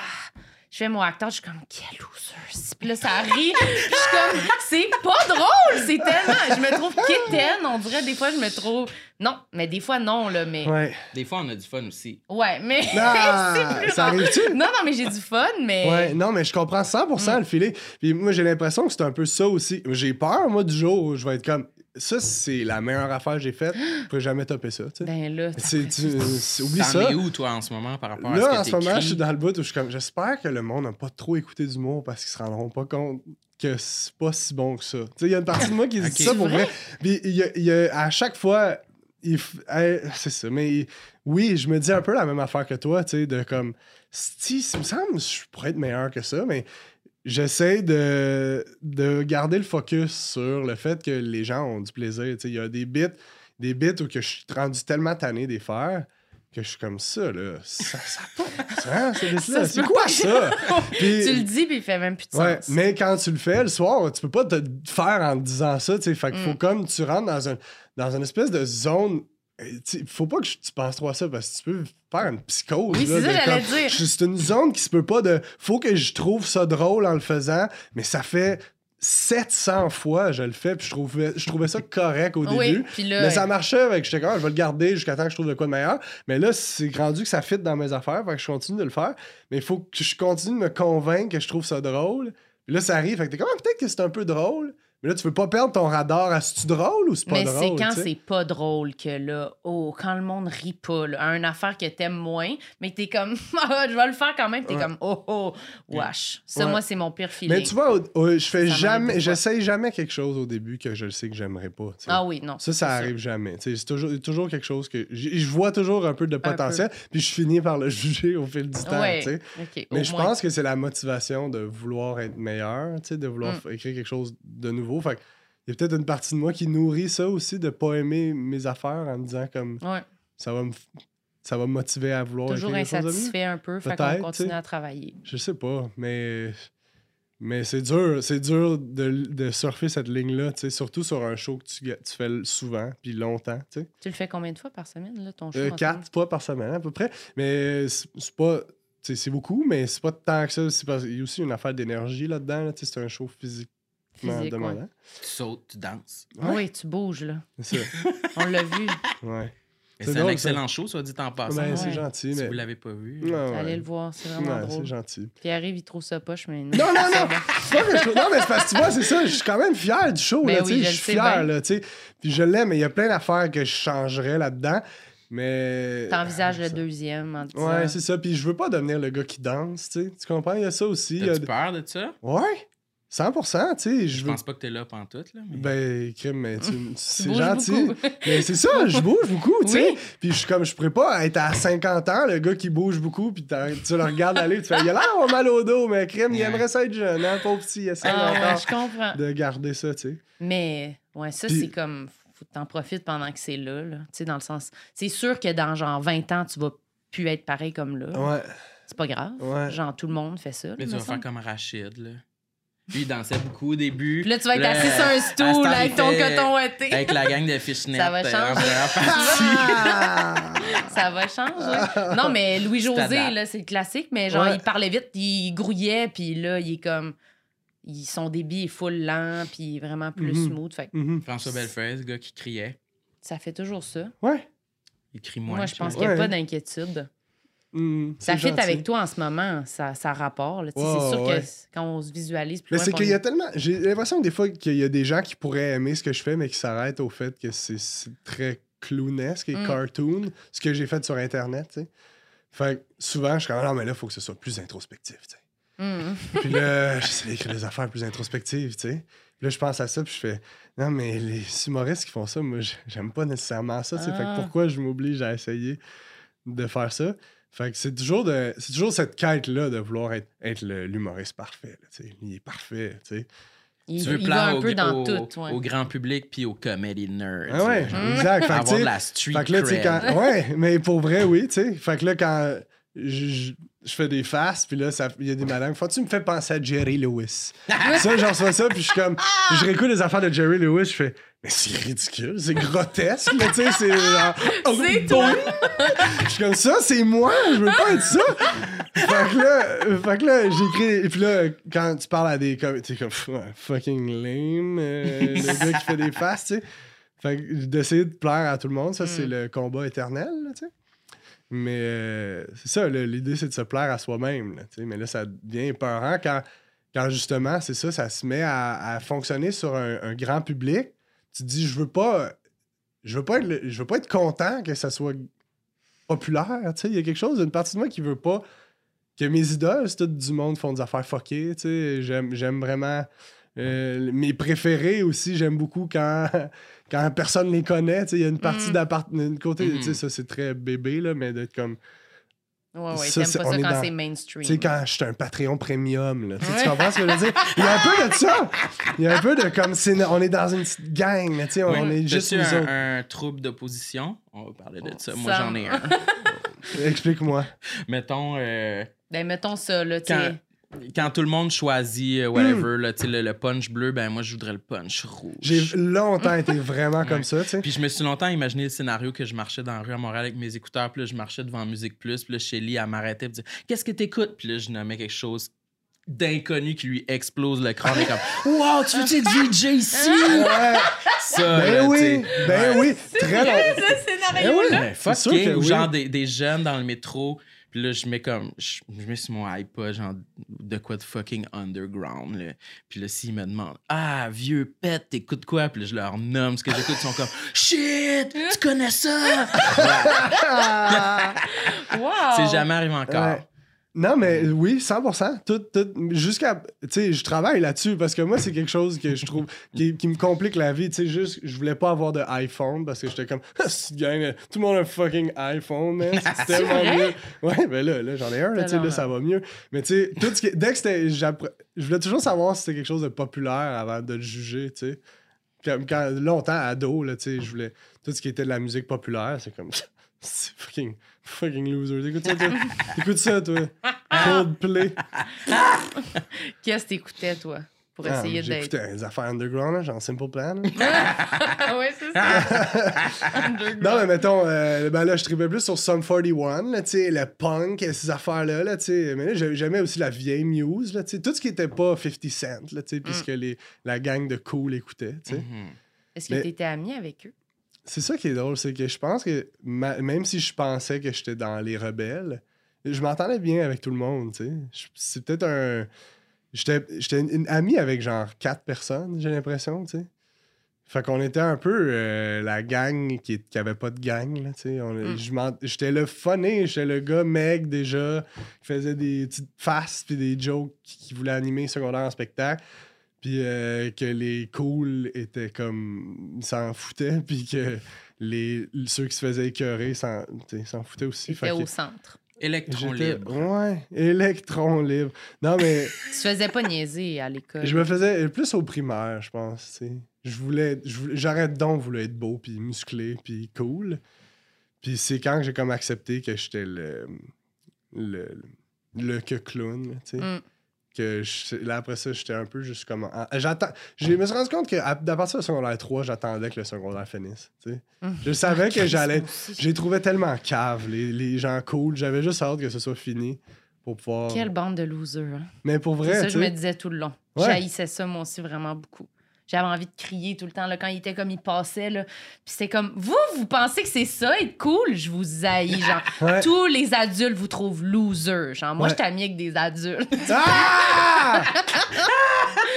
je fais mon acteur, je suis comme, quel loser. Puis là, ça rit. Puis je suis comme, c'est pas drôle, c'est tellement. Je me trouve quétaine. On dirait, des fois, je me trouve. Non, mais des fois, non, là, mais. Ouais, Ouais. Des fois, on a du fun aussi. mais. Ah, c'est plus ça arrive-tu? Non, non, mais j'ai du fun, mais. Ouais, non, mais je comprends 100% Mm. le filet. Puis moi, j'ai l'impression que c'est un peu ça aussi. J'ai peur, moi, du jour où je vais être comme. Ça, c'est la meilleure affaire que j'ai faite. Je pourrais jamais topper ça, tu sais. Ben là, C'est- tu- c'est- oublie T'en ça. es où, toi, en ce moment, par rapport à ce Là, que en ce moment, je suis dans le bout où je suis comme. J'espère que le monde n'a pas trop écouté d'humour parce qu'ils se rendront pas compte que c'est pas si bon que ça. Tu sais, il y a une partie de moi qui dit ça pour vrai? Puis il y a, il y a- à chaque fois. il f- C'est ça, mais oui, je me dis un peu la même affaire que toi, tu sais, de comme. Si, il me semble que je pourrais être meilleur que ça, mais j'essaie de, de garder le focus sur le fait que les gens ont du plaisir. Il y a des bits, des bits où que je suis rendu tellement tanné des faire que je suis comme ça, là. Ça, ça ce se C'est quoi ça? Puis- tu le dis, puis il fait même plus de Ouais, sens. mais quand tu le fais le soir, tu peux pas te faire en disant ça, tu sais. Fait qu'il faut Mm. comme tu rentres dans, un, dans une espèce de zone. Euh, Faut pas que tu penses trop à ça parce que tu peux faire une psychose. Oui, c'est ça, j'allais dire. C'est une zone qui se peut pas de. Faut que je trouve ça drôle en le faisant, mais ça fait 700 fois je le fais, puis je trouvais, je trouvais ça correct au Oui, début. là. Mais ça marchait avec j'étais comme, Ah, je vais le garder jusqu'à temps que je trouve de quoi de meilleur. Mais là, c'est rendu que ça fit dans mes affaires, fait que je continue de le faire. Mais il faut que je continue de me convaincre que je trouve ça drôle. Puis là, ça arrive, fait que t'es comme, Ah, peut-être que c'est un peu drôle. Mais là, tu veux pas perdre ton radar à c'est-tu drôle ou c'est pas mais drôle. c'est quand c'est pas drôle que là, oh, quand le monde rit pas, là, à une affaire que t'aimes moins, mais t'es comme, ah, je vais le faire quand même, t'es Ouais. comme, oh, oh, wesh. Ça, Ouais. moi, c'est mon pire feeling. Mais tu vois, je fais Ça jamais, j'essaye jamais quelque chose au début que je le sais que j'aimerais pas. ah oui, non. Ça, ça arrive jamais. C'est toujours, toujours quelque chose que. Je vois toujours un peu de potentiel, puis je finis par le juger au fil du temps. Ouais, Mais je pense que c'est la motivation de vouloir être meilleur, de vouloir Mm. écrire quelque chose de nouveau. Fait il y a peut-être une partie de moi qui nourrit ça aussi, de pas aimer mes affaires en me disant comme Ouais, ça va me, ça va me motiver à vouloir toujours insatisfait un peu, fait qu'on continue à travailler. Je sais pas, mais. Mais c'est dur, c'est dur de, de surfer cette ligne-là, tu sais, surtout sur un show que tu, fais souvent, puis longtemps, tu le fais combien de fois par semaine, là, ton show? Euh, en quatre fois par semaine à peu près. Mais c'est pas. C'est beaucoup, mais c'est pas tant que ça. C'est parce- Il y a aussi une affaire d'énergie là-dedans. là, sais, c'est un show physiquement Physique. Tu sautes, tu danses. ouais. Oui, tu bouges, là. C'est ça. On l'a vu. Ouais. C'est un excellent show, soit dit en passant. Ben, c'est gentil, Si mais. vous l'avez pas vu. Ouais, ouais. Allez le voir, c'est vraiment Ouais, drôle. c'est gentil. Puis arrive, il trouve ça poche, mais Non, non, non! Je- Non, mais c'est parce que tu vois, c'est ça. Je suis quand même fier du show. Ben là, oui, tu je suis fier, là, tu sais. Puis je l'aime, mais il y a plein d'affaires que je changerais là-dedans. Mais. T'envisages le ça. deuxième en disant... Ouais, c'est ça. Puis je veux pas devenir le gars qui danse, tu sais. Tu comprends? Il y a ça aussi. y a peur de ça? Ouais, 100%, tu sais. Je Je veux. pense pas que t'es là pantoute, là. mais- Ben, crime, mais c'est gentil. Mais c'est ça, je bouge beaucoup, tu sais. Oui. Puis je suis comme, je pourrais pas être à 50 ans, le gars qui bouge beaucoup, puis tu le regardes aller, tu fais, il a l'air mal au dos, mais crime, il aimerait ça être jeune, hein, pauvre petit, il essaie Ah, encore je comprends. de garder ça, tu sais. Mais, ouais, ça, Puis- c'est comme... Faut que t'en profites pendant que c'est là, là. Tu sais, dans le sens... C'est sûr que dans, genre, 20 ans, tu vas plus être pareil comme là. Ouais, C'est pas grave. ouais. Genre, tout le monde fait ça. Mais tu vas faire comme Rachid, là. Lui, il dansait beaucoup au début. Puis là, tu vas être Là, assis sur un stool temps, avec ton coton ouaté. Avec la gang de fishnet. Ça va euh, en changer. première partie. Ah! Ça va changer. Non, mais Louis-José, là, c'est le classique, mais genre, Ouais. il parlait vite, il grouillait, puis là, il est comme. son débit est full lent, puis vraiment plus Mhm. smooth. Fait Mhm. François Bellefeuille, ce gars qui criait. ça fait toujours ça. Ouais. Il crie moins. Moi, je pense qu'il n'y a Ouais. pas d'inquiétude. Mhm, Ça fit gentil. avec toi en ce moment, ça, ça rapport. c'est sûr ouais. que quand on se visualise plus Mais loin c'est qu'il y a tellement. J'ai l'impression que des fois qu'il y a des gens qui pourraient aimer ce que je fais, mais qui s'arrêtent au fait que c'est très clownesque et Mm. cartoon, ce que j'ai fait sur Internet, tu sais. Fait que souvent, je suis comme, Ah non, mais là, il faut que ce soit plus introspectif, tu sais. Mhm. Puis là, j'essaie d'écrire des affaires plus introspectives, tu sais. Puis là, je pense à ça, puis je fais, non, mais les humoristes qui font ça, moi, j'aime pas nécessairement ça, tu sais. Fait Ah. que pourquoi je m'oblige à essayer de faire ça? Fait que c'est toujours, de, c'est toujours cette quête-là de vouloir être, être le- l'humoriste parfait, là, tu sais. Il est parfait, tu sais. Il, Tu veux il va plaire un au, peu dans au- tout. ouais. au grand public puis aux comedy nerds. Ah ouais, exact. Fait que, tu Avoir de la street Fait que là, tu sais, cred. quand. Ouais, mais pour vrai, oui, tu sais. Fait que là, quand je, je- fais des faces, puis là, ça- il y a des madames font Tu me fais penser à Jerry Lewis. ça, j'en reçois ça, puis je suis comme. Je réécoute les affaires de Jerry Lewis, je fais Mais c'est ridicule, c'est grotesque, mais tu sais, c'est genre. oh, C'est toi! Je suis comme ça, c'est moi, je veux pas être ça. fait que là, fait que là j'écris. Et puis là, quand tu parles à des. T'es comme fucking lame, euh, le gars qui fait des faces, tu sais. Fait que d'essayer de plaire à tout le monde, ça, c'est le combat éternel, tu sais. Mais euh, c'est ça, l'idée, c'est de se plaire à soi-même, tu sais. Mais là, ça devient épeurant quand, quand justement, c'est ça, ça se met à, à fonctionner sur un, un grand public. Tu te dis, je veux pas. Je veux pas être, je veux pas être content que ça soit populaire, tu sais. Il y a quelque chose, une partie de moi qui veut pas que mes idoles, c'est tout du monde font des affaires fuckées, tu sais. J'aime, j'aime vraiment... euh, mes préférés aussi, j'aime beaucoup quand, quand personne les connaît, tu sais. Il y a une partie Mm. Une côté, tu sais, ça, c'est très bébé, là, mais d'être comme... Ouais, ouais, Ça, c'est- pas on ça est quand dans- c'est mainstream. Tu sais, quand je suis un Patreon premium, là. Tu sais, tu Ouais. comprends ce que je veux dire? Il y a un peu de ça! Il y a un peu de comme... c'est- on est dans une petite gang, là, tu sais. On, Oui. on est juste nous autres. un, un trouble d'opposition? On va parler de ça. Moi, j'en ai un. Explique-moi. Mettons, euh, Ben, mettons ça, là, tu sais. Quand tout le monde choisit euh, whatever, là, tu sais, le, le punch bleu, ben moi, je voudrais le punch rouge. J'ai longtemps été vraiment comme ça, tu sais. Puis je me suis longtemps imaginé le scénario que je marchais dans la rue à Montréal avec mes écouteurs, puis là, je marchais devant Musique Plus, puis là, Shelly, elle m'arrêtait, puis disait Qu'est-ce que t'écoutes? Puis là, je nommais quelque chose d'inconnu qui lui explose le crâne et comme Wow, tu veux-tu être VJ ici Ouais. Ça, là, Ben tu oui, sais. ben oui, très long. ce scénario Eh oui. Ouais, fuck sûr it. que ou oui. genre des, des jeunes dans le métro. Puis là, je mets comme. Je, je mets sur mon iPod, genre, de quoi de fucking underground. Là. Puis là, s'ils me demandent Ah, vieux pet, t'écoutes quoi Puis là, je leur nomme ce que j'écoute. Ils sont comme Shit, tu connais ça Wow! C'est jamais arrivé encore. Ouais. Non, mais oui, 100%. Tout, tout, jusqu'à. Tu sais, je travaille là-dessus parce que moi, c'est quelque chose que je trouve qui, qui me complique la vie. Tu sais, juste, je voulais pas avoir de iPhone parce que j'étais comme, Ah, gang, tout le monde a un fucking iPhone, man. C'est tellement mieux. Ouais, ben là, là j'en ai un, là, tu sais, Tellement là, ça va mieux. Mais tu sais, tout ce qui. Dès que c'était. Je voulais toujours savoir si c'était quelque chose de populaire avant de le juger, tu sais. Comme quand, longtemps, ado, là, tu sais, je voulais. Tout ce qui était de la musique populaire, c'est comme. C'est fucking, fucking loser. T'écoutes ça, toi? T'écoutes ça, toi? Coldplay. Qu'est-ce que t'écoutais, toi, pour Ah, essayer d'être? J'écoutais des affaires underground, là, genre Simple Plan. Ah ouais, c'est ça. non, mais mettons, euh, ben là, je tripais plus sur Sum 41, là, tu sais, le punk, et ces affaires-là, là, tu sais. Mais là, j'ai- j'aimais aussi la vieille Muse, là, tu sais. Tout ce qui était pas 50 Cent, là, tu sais, puisque les, la gang de cool écoutait, tu sais. Est-ce que Mais- t'étais ami avec eux? C'est ça qui est drôle, c'est que je pense que ma- même si je pensais que j'étais dans les rebelles, je m'entendais bien avec tout le monde, tu sais. C'est peut-être un... J'étais j'étais une, amie avec genre quatre personnes, j'ai l'impression, tu sais. Fait qu'on était un peu euh, la gang qui, qui avait pas de gang, là, tu sais. Mm. J'étais le funny, j'étais le gars meg déjà, qui faisait des petites faces puis des jokes qui, qui voulait animer secondaire en spectacle. Puis euh, que les cools étaient comme... Ils s'en foutaient, puis que les, ceux qui se faisaient écœurer s'en foutaient aussi. Que au centre. Électron j'étais- libre. Ouais, électron libre. Non, mais... Tu te faisais pas niaiser à l'école. Je me faisais plus au primaire, je pense. tu sais. Je voulais, je voulais- j'arrête donc voulais être beau, puis musclé, puis cool. Puis c'est quand j'ai comme accepté que j'étais le, le, le que clown, tu sais. Mm. Que je- là, après ça, j'étais un peu juste comme. J'attends. Je me suis rendu compte que à, à partir du secondaire 3, j'attendais que le secondaire finisse. tu sais. Je savais que j'allais. J'ai trouvé tellement cave, les, les gens cool. J'avais juste hâte que ce soit fini pour pouvoir. Quelle bande de losers. Hein? Mais pour C'est vrai, ça, tu je me sais. disais tout le long. Ouais. J'haïssais ça, moi aussi, vraiment beaucoup. J'avais envie de crier tout le temps là, quand il était comme il passait. Là. Puis c'était comme, vous, vous pensez que c'est ça, être cool? Je vous haïs. Genre, Ouais. tous les adultes vous trouvent loser. Genre, moi, Ouais. je t'amie avec des adultes. Ah!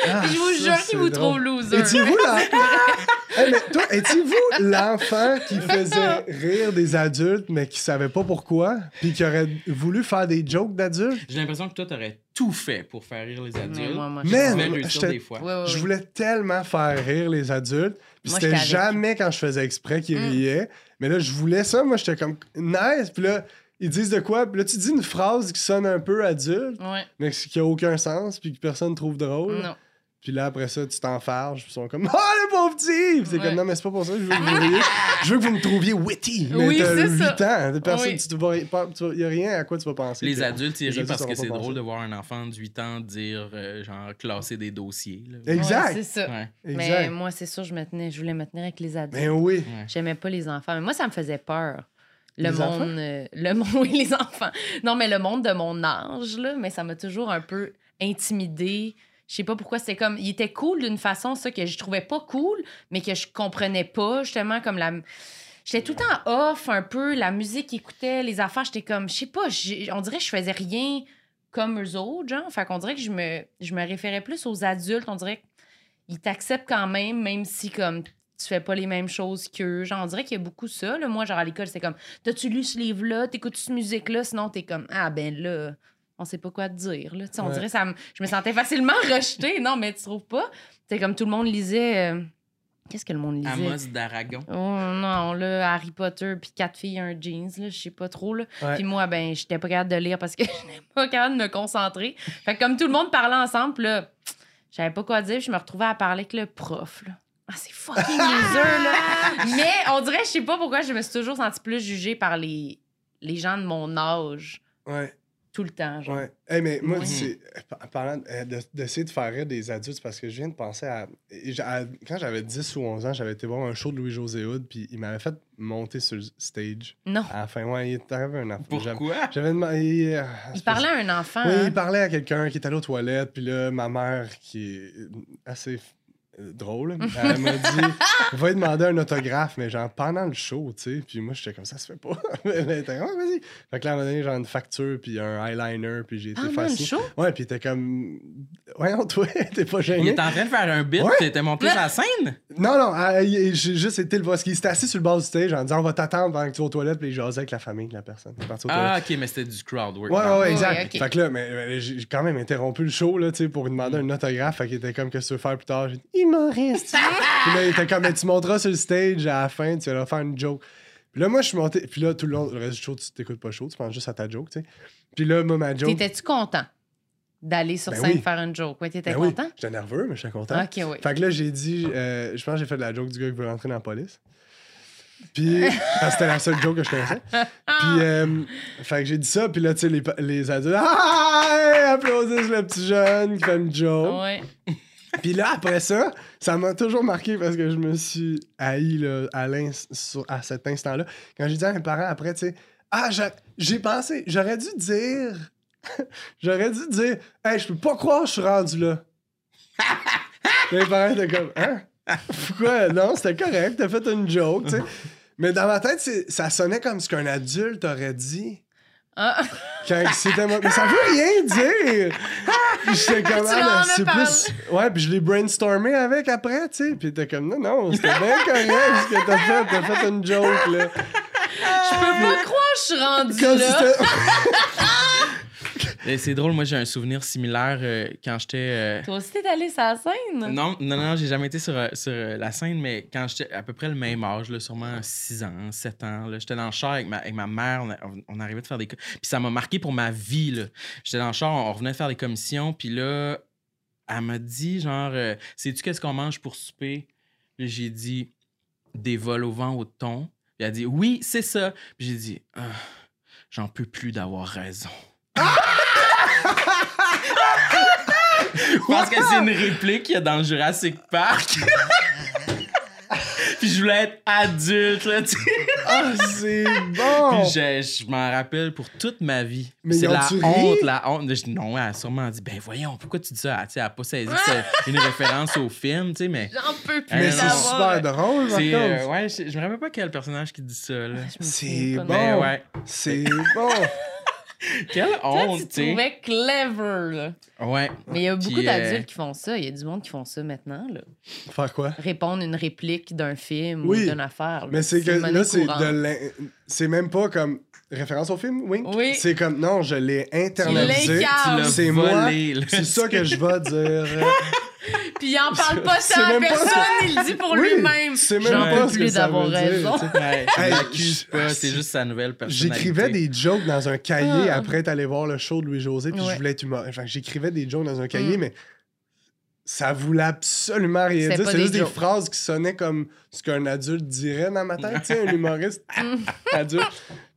Ah, je vous ça, jure qu'ils vous drôle. trouvent loser. Étiez-vous la- Hey, mais toi, étiez-vous l'enfant qui faisait rire des adultes, mais qui savait pas pourquoi, puis qui aurait voulu faire des jokes d'adultes? J'ai l'impression que toi, t'aurais tout fait pour faire rire les Mais adultes. moi, moi, je- moi, j'étais- des fois. Je voulais tellement faire rire les adultes, puis c'était jamais quand je faisais exprès qu'ils Mm. riaient. Mais là, je voulais ça, moi, j'étais comme nice, puis là, ils disent de quoi, puis là, tu dis une phrase qui sonne un peu adulte, Ouais, mais qui a aucun sens, puis que personne trouve drôle. non. Puis là, après ça, tu t'enfarges, puis ils sont comme « Oh, le pauvre petit! » c'est Ouais. comme « Non, mais c'est pas pour ça, je veux que vous riez. Je veux que vous me trouviez witty. » Mais Oui, t'as c'est 8 ça. ans, personne, Oui. tu te vois, pas- tu vas- y a rien à quoi tu vas penser. Les que- adultes, ils rient parce que c'est drôle de voir un enfant de 8 ans dire, euh, genre, classer des dossiers. là. Exact. Ouais, c'est ça. Ouais. Mais moi, c'est sûr, je, me tenais, je voulais me tenir avec les adultes. Ben oui. J'aimais pas les enfants. Mais moi, ça me faisait peur. Le Les monde. euh, le monde, oui, les enfants. Non, mais le monde de mon âge, là, mais ça m'a toujours un peu intimidée. Je sais pas pourquoi c'était comme. Il était cool d'une façon, ça, que je trouvais pas cool, mais que je comprenais pas, justement, comme la. J'étais tout le temps off un peu, la musique qu'ils écoutaient, les affaires, j'étais comme, je sais pas, on dirait que je faisais rien comme eux autres, genre. Fait qu'on dirait que je me, je me référais plus aux adultes, on dirait qu'ils t'acceptent quand même, même si, comme, tu fais pas les mêmes choses qu'eux. Genre, on dirait qu'il y a beaucoup ça. Là. Moi, genre, à l'école, c'est comme, t'as-tu lu ce livre-là? T'écoutes cette musique-là? Sinon, t'es comme, ah, ben là, on sait pas quoi te dire. Là. Tu sais, On Ouais. dirait ça me- je me sentais facilement rejetée. Non, mais tu trouves pas? C'est comme tout le monde lisait. euh, Qu'est-ce que le monde lisait? Amos d'Aragon. Oh non, là, Harry Potter, puis quatre filles, un jeans, là, je sais pas trop, là. Ouais. Puis moi, ben, j'étais pas capable de lire parce que j'étais pas capable de me concentrer. Fait que comme tout le monde parlait ensemble, là, j'avais pas quoi dire, je me retrouvais à parler avec le prof, là. Ah, c'est fucking loser, là. Mais on dirait, je sais pas pourquoi, je me suis toujours sentie plus jugée par les, les gens de mon âge, Ouais. Tout le temps, genre. Ouais. Hey, mais moi, Ouais. c'est. en Parlant euh, de- d'essayer de faire rire des adultes, parce que je viens de penser à. à- Quand j'avais 10 ou 11 ans, j'avais été voir un show de Louis-José Hood, puis il m'avait fait monter sur le stage. Non. À la fin, ouais, il est arrivé un enfant. J'avais- Pourquoi? J'avais demandé. euh, Il parlait à un enfant. Oui, hein? il parlait à quelqu'un qui était allé aux toilettes, puis là, ma mère, qui est assez drôle, elle m'a dit Va lui demander un autographe, mais genre pendant le show, tu sais. Puis moi, j'étais comme ça, se fait pas. elle était comme, Ah, vas-y. Fait que là, elle m'a donné genre une facture, puis un eyeliner, puis j'ai été Pendant le fasciné. show? Ouais, puis il était comme Voyons, toi, t'es pas Il gêné. était en train de faire un bit, Ouais. t'étais monté sur la scène? Non, non, ah, il- il- j'ai juste été le voir. Qu'il s'était assis sur le bas du stage en disant On va t'attendre pendant que tu vas aux toilettes, puis il jasait avec la famille de la personne. Il. Ah, ok, mais c'était du crowd work. Ouais, ouais, ouais, exact. Fait que là, mais, mais j'ai quand même interrompu le show, là, tu sais, pour lui demander Mm. un autographe. Fait qu'il était comme, qu'est-ce que tu veux faire plus tard? J'ai dit, humoriste. puis là, il était comme, mais tu monteras sur le stage à la fin, tu vas faire une joke. Puis là, moi, je suis monté. Puis là, tout le long, le reste du show, tu t'écoutes pas chaud, tu penses juste à ta joke, tu sais. Puis là, moi, ma joke. T'étais-tu content d'aller sur Ben scène oui. faire une joke? Ouais, t'étais Ben oui, content? J'étais nerveux, mais j'étais content. Ok, oui. Fait que là, j'ai dit, euh, je pense que j'ai fait de la joke du gars qui veut rentrer dans la police. Puis, parce que c'était la seule joke que je connaissais. Puis, euh, fait que j'ai dit ça, puis là, tu sais, les, les adultes, ah, applaudissent le petit jeune qui fait une joke. Ouais. Puis là, après ça, ça m'a toujours marqué parce que je me suis haï là, à, sur- à cet instant-là. Quand j'ai dit à mes parents après, tu sais, ah, j'a- j'ai pensé, j'aurais dû dire, j'aurais dû dire, hey, je peux pas croire que je suis rendu là. mes parents étaient comme, hein? Pourquoi? Non, c'était correct, t'as fait une joke, tu sais. Mais dans ma tête, ça sonnait comme ce qu'un adulte aurait dit. Ah, Quand c'était moi. Mais ça veut rien dire! J'étais comme, ah, leur en mais as c'est plus. Ouais, puis je l'ai brainstormé avec après, tu sais. Puis t'es comme, non, non, c'était bien correct ce que t'as fait. T'as fait une joke, là. Je peux pas croire que je suis rendue là. Et C'est drôle, moi j'ai un souvenir similaire euh, quand j'étais. euh, Toi aussi, t'es allé sur la scène? Non, non, non, j'ai jamais été sur, euh, sur euh, la scène, mais quand j'étais à peu près le même âge, là, sûrement 6 ans, 7 ans, là, j'étais dans le char avec ma, avec ma mère, on, a- on arrivait de faire des... Puis ça m'a marqué pour ma vie, là. J'étais dans le char, on revenait de faire des commissions, puis là, elle m'a dit, genre, euh, sais-tu qu'est-ce qu'on mange pour souper? J'ai dit, des vols au vent au thon. Puis elle a dit, oui, c'est ça. Puis j'ai dit, Ah, j'en peux plus d'avoir raison. Je pense que c'est une réplique qu'il y a dans Jurassic Park. Puis je voulais être adulte, là, tu sais. Ah, c'est bon! Puis je, je m'en rappelle pour toute ma vie. Mais c'est la honte, la honte. Je dis, non, elle a sûrement dit, ben voyons, pourquoi tu dis ça? Elle a pas saisi que c'était une référence au film, tu sais, mais... J'en peux plus Mais c'est super drôle, par C'est, euh, ouais, je, je me rappelle pas quel personnage qui dit ça, là. C'est bon. Mais ouais. C'est bon! Quelle Toi, honte, tu tu sais. trouvais clever, là. Ouais. Mais il y a beaucoup Puis, euh, d'adultes qui font ça. Il y a du monde qui font ça maintenant, là. Faire quoi? Répondre une réplique d'un film Oui. ou d'une affaire. là. Mais c'est que là, c'est de l'in- C'est même pas comme référence au film, Wink? Oui. C'est comme, non, je l'ai internalisé. C'est moi. C'est ça que je vais dire. Puis il en parle pas ça à personne, ça. il le dit pour Oui, lui-même. c'est même J'en pas ce que plus ça veut raison. Ouais, Hey, je- pas, c'est juste sa nouvelle personnalité. J'écrivais des jokes dans un cahier Ah. après être allé voir le show de Louis-José, puis Ouais. je voulais être humoriste. Fait que j'écrivais des jokes dans un cahier, Mm. mais ça voulait absolument rien dire. C'est des juste des jokes. phrases qui sonnaient comme ce qu'un adulte dirait dans ma tête, tu sais, un humoriste adulte.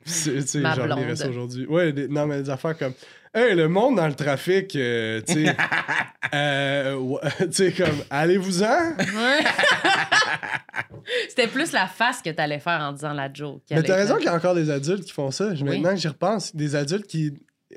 C'est- Ma j'en blonde. ça aujourd'hui. Ouais, des- non, mais des affaires comme. Hey, le monde dans le trafic, euh, tu sais. euh, ouais, tu sais, comme, allez-vous-en? Ouais. C'était plus la face que t'allais faire en disant la joke. Mais t'as raison qu'il y a encore des adultes qui font ça. Je- Oui. Maintenant que j'y repense, des adultes qui,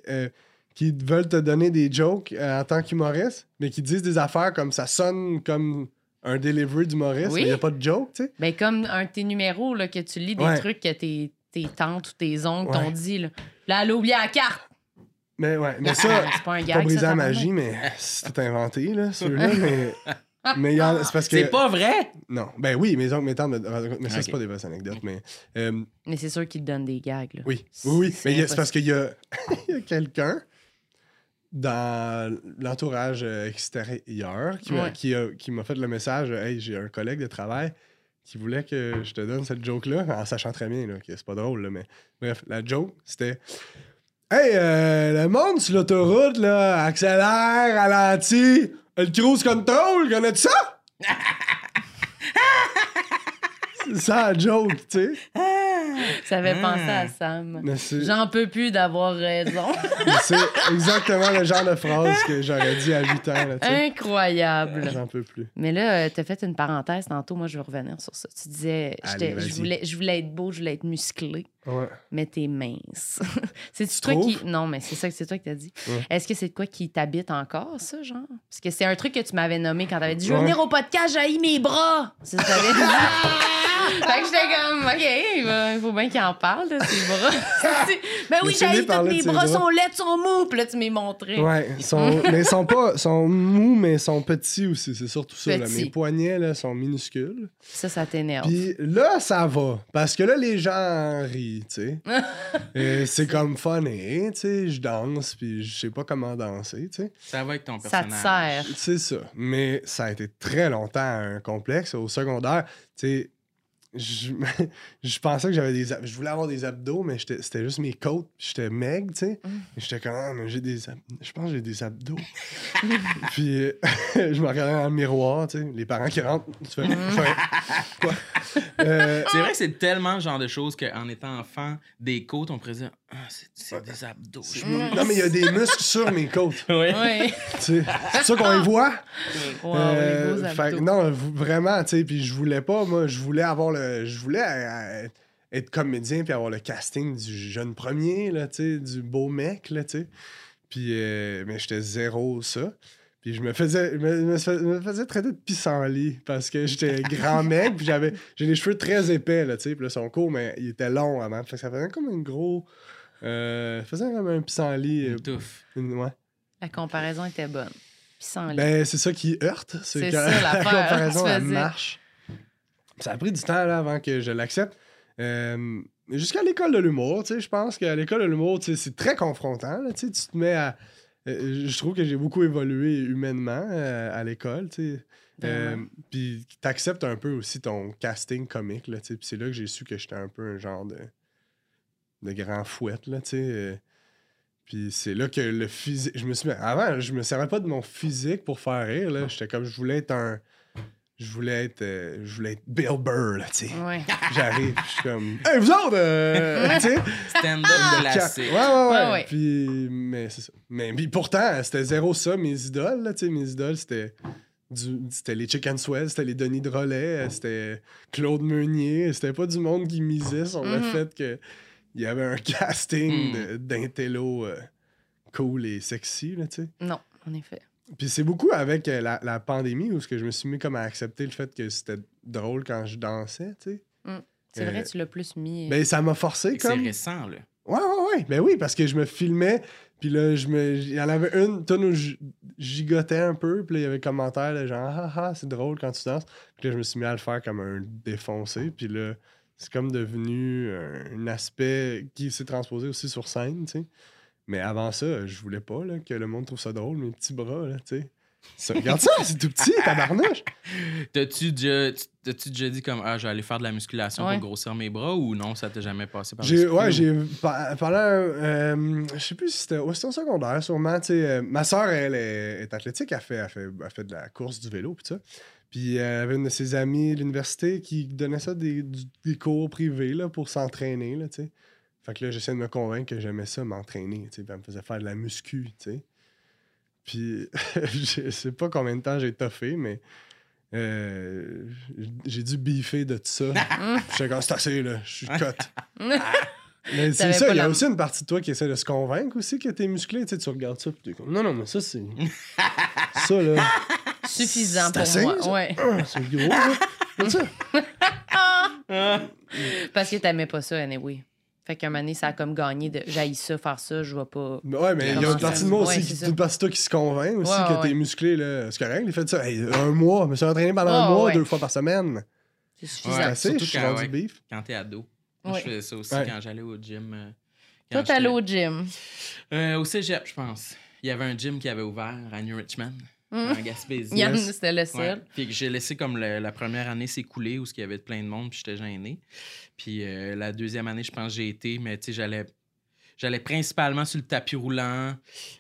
euh, qui veulent te donner des jokes euh, en tant qu'humoriste, mais qui disent des affaires comme ça sonne comme un delivery d'humoriste, Oui. mais il n'y a pas de joke, tu sais. Ben, comme un de tes numéros, là, que tu lis des Ouais. trucs que tes, tes tantes ou tes oncles Ouais. t'ont dit. Là. là, elle a oublié la carte. Mais ouais, mais Ah, ça, c'est pas un pas gag. briser ça, la tabarnak. magie, mais c'est tout inventé, là, ceux-là, mais... Mais il y en a- c'est parce que... C'est pas vrai! Non, ben oui, mes oncles, mes tantes, me- mais ça, c'est Ok. pas des vraies anecdotes, mais... euh, Mais c'est sûr qu'ils te donnent des gags. Là. Oui, oui, oui. C'est Mais il y a- c'est parce qu'il y a, il y a quelqu'un dans l'entourage euh, extérieur qui m'a Ouais. qui a- qui m'a fait le message Hey, j'ai un collègue de travail qui voulait que je te donne cette joke-là, en sachant très bien que c'est pas drôle, là, mais bref, la joke, c'était Hey, euh, le monde sur l'autoroute, là, accélère, ralentit, le cruise control, connais-tu ça? c'est ça la joke, tu sais. Ça avait Ah. pensé à Sam. Mais c'est- J'en peux plus d'avoir raison. C'est exactement le genre de phrase que j'aurais dit à 8 ans. Là. Incroyable. J'en peux plus. Mais là, tu as fait une parenthèse tantôt. Moi, je veux revenir sur ça. Tu disais, Allez, je, voulais, je voulais être beau, je voulais être musclé, Ouais. mais t'es mince. c'est Tu toi qui. Non, mais c'est ça que c'est toi qui t'as dit. Ouais. Est-ce que c'est de quoi qui t'habite encore, ça, genre? Parce que c'est un truc que tu m'avais nommé quand t'avais dit Je veux Ouais. venir au podcast, j'ai mes bras. C'est ce que t'avais dit. fait que j'étais comme, OK, il faut bien qu'il en parle de ses bras. ben oui, j'ai tous mes bras sont laids, sont mous. Puis là, tu m'es montré. Ouais, ils sont, mais ils sont pas, sont mous, mais ils sont petits aussi. C'est surtout ça. Là. Mes poignets là, sont minuscules. Ça, ça t'énerve. Puis là, ça va. Parce que là, les gens rient, tu sais. Et c'est comme funny, tu sais. Je danse, puis je sais pas comment danser, tu sais. Ça va avec ton Ça te personnage. sert. C'est ça. Mais ça a été très longtemps un complexe. Au secondaire, tu sais, je, je pensais que j'avais des je voulais avoir des abdos mais c'était juste mes côtes j'étais maigre tu sais Mm. J'étais comme ah, mais j'ai des ab- je pense que j'ai des abdos puis euh, je me regardais dans le miroir tu sais les parents qui rentrent tu fais, Mm. quoi? Euh, C'est vrai que c'est tellement le genre de choses qu'en étant enfant, des côtes, on pourrait dire Ah, c'est- c'est des abdos. non mais il y a des muscles sur mes côtes Oui. C'est ça qu'on les voit? Wow, Euh, les beaux fait que abdos. non, vraiment, tu sais, puis je voulais pas, moi, je voulais avoir le. Je voulais euh, être comédien puis avoir le casting du jeune premier, là, tu sais, du beau mec, là, tu sais. Puis, euh, mais j'étais zéro ça. Puis je me faisais, je me, me fais- me faisais traiter de pissenlit parce que j'étais grand mec, puis j'avais, j'ai les cheveux très épais, là, tu sais, puis là, ils sont courts, mais ils étaient longs avant. Fait que ça faisait comme un gros. Euh, ça faisait comme un pissenlit. euh, Une touffe. une- ouais. La comparaison était bonne. Puis sans lit. Ben, c'est ça qui heurte. C'est que ça, la comparaison, elle marche. Ça a pris du temps là, avant que je l'accepte. Euh, Jusqu'à l'école de l'humour, tu sais, je pense qu'à l'école de l'humour, tu sais, c'est très confrontant. là, tu sais, tu te mets à. Euh, je trouve que j'ai beaucoup évolué humainement euh, à l'école, tu sais. Euh, puis t'acceptes un peu aussi ton casting comique, là, tu sais. Puis c'est là que j'ai su que j'étais un peu un genre de, de grand fouette, là, tu sais. puis c'est là que le physique... Je me suis. Avant, je me servais pas de mon physique pour faire rire, là. J'étais comme... Je voulais être un... Je voulais être... euh, je voulais être Bill Burr, là, tu sais. Ouais. J'arrive, je suis comme... Hey, vous autres! euh, tu sais? Stand-up Ouais, glacé. ouais, ouais. Ouais, ouais. Puis, mais c'est ça. Mais puis pourtant, c'était zéro ça, mes idoles, là, tu sais. Mes idoles, c'était... du- C'était les Chicken Swell, c'était les Denis Drolet, c'était Claude Meunier. C'était pas du monde qui misait sur le Mhm. fait que il y avait un casting Mm. d'intello euh, cool et sexy, là, tu sais. Non, en effet. Puis c'est beaucoup avec euh, la, la pandémie où ce que je me suis mis comme à accepter le fait que c'était drôle quand je dansais, tu sais. C'est Euh, vrai, tu l'as plus mis. Ben ça m'a forcé C'est comme... récent, là. Ouais, ouais, ouais. Ben oui, parce que je me filmais, puis là, je me... il y en avait une tonne où je gigotais un peu, puis là, il y avait commentaire, là, genre, ah, ah, c'est drôle quand tu danses. Puis là, je me suis mis à le faire comme un défoncé, puis là, c'est comme devenu un, un aspect qui s'est transposé aussi sur scène, tu sais. Mais avant ça, je voulais pas là, que le monde trouve ça drôle, mes petits bras, là, tu sais. Ça- regarde ça, c'est tout petit, tabarnouche. T'as-tu déjà, tu- t'as-tu déjà dit comme Ah, je vais aller faire de la musculation Ouais. pour grossir mes bras ou non, ça t'a jamais passé par J'ai, ouais, ou- j'ai euh, je sais plus si c'était, ouais, c'était au secondaire, sûrement. tu sais, euh, ma soeur, elle est, est athlétique, elle fait, elle, fait, elle fait de la course du vélo, puis ça. Puis euh, elle avait une de ses amies de l'université qui donnait ça des, cours privés là, pour s'entraîner, là, tu sais. Fait que là, j'essayais de me convaincre que j'aimais ça, m'entraîner, tu sais. Puis elle me faisait faire de la muscu, tu sais. Puis je sais pas combien de temps j'ai toffé, mais euh, j'ai dû biffer de tout ça. J'étais comme, c'est assez, là, je suis cote. Mais c'est ça, il y a aussi une partie de toi qui essaie de se convaincre aussi que t'es musclé, tu sais, tu regardes ça, puis t'es comme, non, non, mais ça, c'est... ça, là, Suffisant pour assez, moi. ça? Ouais. ah, c'est gros, là. Ça. Parce que t'aimais pas ça, anyway. Fait qu'un moment donné, ça a comme gagné de j'haïs ça, faire ça, je vais pas. Mais ouais, mais il y a une partie de moi aussi, Ouais, qui, une partie de toi qui se convainc aussi Ouais, que ouais, t'es musclé, là. C'est correct, il fait ça. Hey, un mois, je me suis entraîné pendant un mois, ouais. deux fois par semaine. C'est suffisant. C'est assez, surtout je suis quand- rendu ouais. beef. quand t'es ado. Moi, je faisais ça aussi Ouais. quand j'allais au gym. euh, Toi, quand t'allais au gym. Euh, au cégep, je pense. Il y avait un gym qui avait ouvert à New Richmond. En Gaspésie. Yann, c'était le Ouais. seul. Puis que j'ai laissé comme le- la première année s'écouler où il y avait plein de monde, puis j'étais gêné. Puis euh, la deuxième année, je pense que j'ai été, mais tu sais, j'allais. J'allais principalement sur le tapis roulant.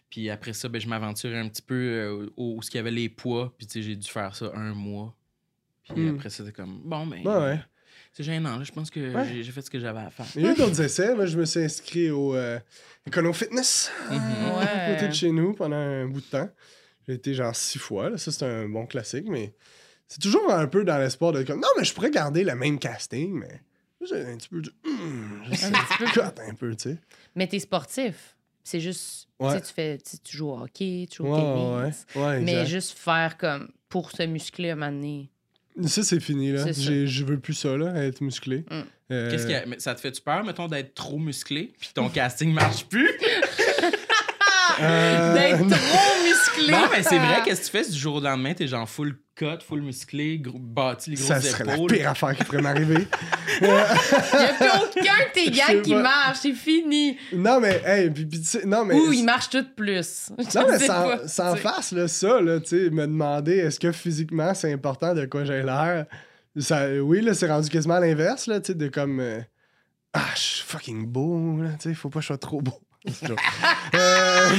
Puis après ça, ben, je m'aventurais un petit peu euh, au, où il y avait les poids. Puis tu sais, j'ai dû faire ça un mois. Puis Hmm. après ça, c'était comme, bon, ben, Ouais, ouais. c'est gênant. Là. Je pense que Ouais. j'ai- fait ce que j'avais à faire. Mais il y a eu d'autres essais. Moi, je me suis inscrit au euh, Econo Fitness Mhm. à Ouais. côté de chez nous pendant un bout de temps. J'ai été genre six fois. Là. Ça, c'est un bon classique, mais c'est toujours un peu dans l'espoir de comme non, mais je pourrais garder le même casting, mais juste un petit peu de. hum, juste Un petit peu. cut un peu, tu sais. Mais t'es sportif. C'est juste. tu Ouais. sais, Tu, fais, tu, tu joues au hockey, tu joues au Ouais, tennis. ouais. Ouais, Mais juste faire comme pour se muscler un moment donné. Ça, c'est fini, là. J'ai- Je veux plus ça, là, être musclé. Mm. Euh, Qu'est-ce mais Ça te fait-tu peur, mettons, d'être trop musclé, puis ton casting marche plus? euh, D'être trop musclé. Non, mais c'est vrai, qu'est-ce que tu fais si du jour au lendemain, t'es genre full cut, full musclé, gros, bâti les grosses Ça serait la épaules? pire affaire qui pourrait m'arriver. Il n'y a plus aucun de tes gags qui pas. marche. C'est fini. non, mais, hey, puis, puis tu sais, non, mais. Ou ils marchent tous plus. Je Non, mais sais sans, pas, sans face, là, ça, là, tu sais, me demander est-ce que physiquement c'est important de quoi j'ai l'air? Ça, oui, là, c'est rendu quasiment à l'inverse, là, tu sais, de comme. euh, ah, je suis fucking beau, là, tu sais, faut pas que je sois trop beau. C'est. Euh,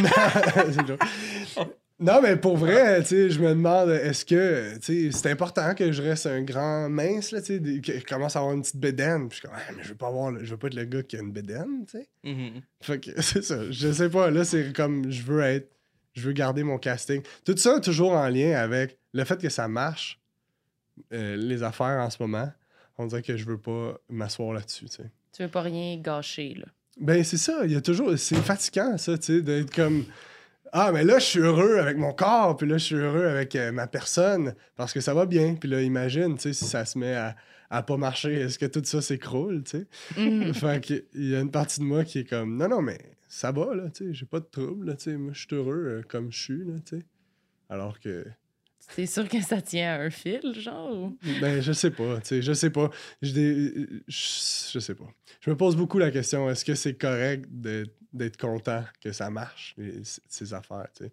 non, mais pour vrai, tu sais, je me demande, est-ce que, tu sais, c'est important que je reste un grand mince, là, tu sais, que je commence à avoir une petite bédaine. Puis je suis comme, Ah, mais je veux pas avoir, le- je veux pas être le gars qui a une bédaine, tu sais. Mhm. Fait que c'est ça. Je sais pas. Là, c'est comme je veux être. Je veux garder mon casting. Tout ça toujours en lien avec le fait que ça marche, euh, les affaires en ce moment. On dirait que je veux pas m'asseoir là-dessus, tu sais. Tu veux pas rien gâcher, là. Ben, c'est ça. Il y a toujours. C'est fatigant, ça, tu sais, d'être comme. Ah, mais là, je suis heureux avec mon corps, puis là, je suis heureux avec euh, ma personne, parce que ça va bien. Puis là, imagine, tu sais, si ça se met à, à pas marcher, est-ce que tout ça s'écroule, tu sais? Mhm. Fait que il y a une partie de moi qui est comme non non mais ça va, là, tu sais. J'ai pas de trouble, là, tu sais. Moi, je suis heureux euh, comme je suis, là, tu sais. Alors que. C'est sûr que ça tient à un fil, genre? Ben, je sais pas, tu sais, je sais pas. Je je sais pas. Je me pose beaucoup la question, est-ce que c'est correct de- d'être content que ça marche, les- ces affaires, tu sais?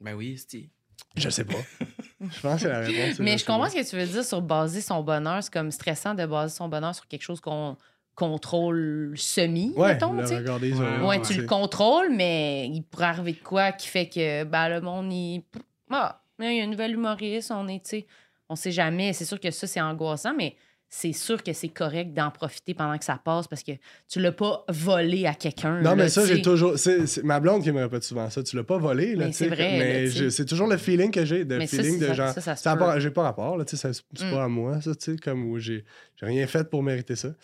Ben oui, Steve. Je sais pas. je pense que la réponse Mais je comprends ce que tu veux dire sur baser son bonheur. C'est comme stressant de baser son bonheur sur quelque chose qu'on contrôle semi, Ouais, mettons, le tu sais. regard des Ouais, autres. Ouais, Ouais, tu le contrôles, mais il pourrait arriver de quoi qui fait que ben, le monde, il. Ah, il y a un nouvel humoriste, on est, tu sais. On sait jamais. C'est sûr que ça, c'est angoissant, mais c'est sûr que c'est correct d'en profiter pendant que ça passe parce que tu l'as pas volé à quelqu'un. Non, là, mais ça, j'ai toujours. C'est c'est ma blonde qui me répète souvent ça. Tu l'as pas volé, là. Mais c'est vrai, Mais là, je- c'est toujours le feeling que j'ai, de Mais ça, feeling c'est- de ça- genre. ça, ça ça pas- j'ai pas rapport, là. Tu sais, ça- c'est Mm. pas à moi, ça, tu sais, comme où j'ai j'ai rien fait pour mériter ça.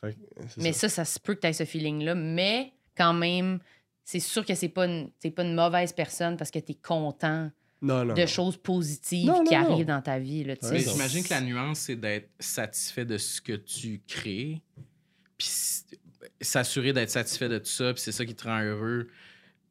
Fait Mais ça. ça, ça se peut que tu aies ce feeling-là, mais quand même, c'est sûr que c'est pas une, pas une mauvaise personne parce que tu es content Non, non. de non. choses positives Non, qui arrivent dans ta vie. Là, Ouais, j'imagine que la nuance, c'est d'être satisfait de ce que tu crées, puis s'assurer d'être satisfait de tout ça, puis c'est ça qui te rend heureux,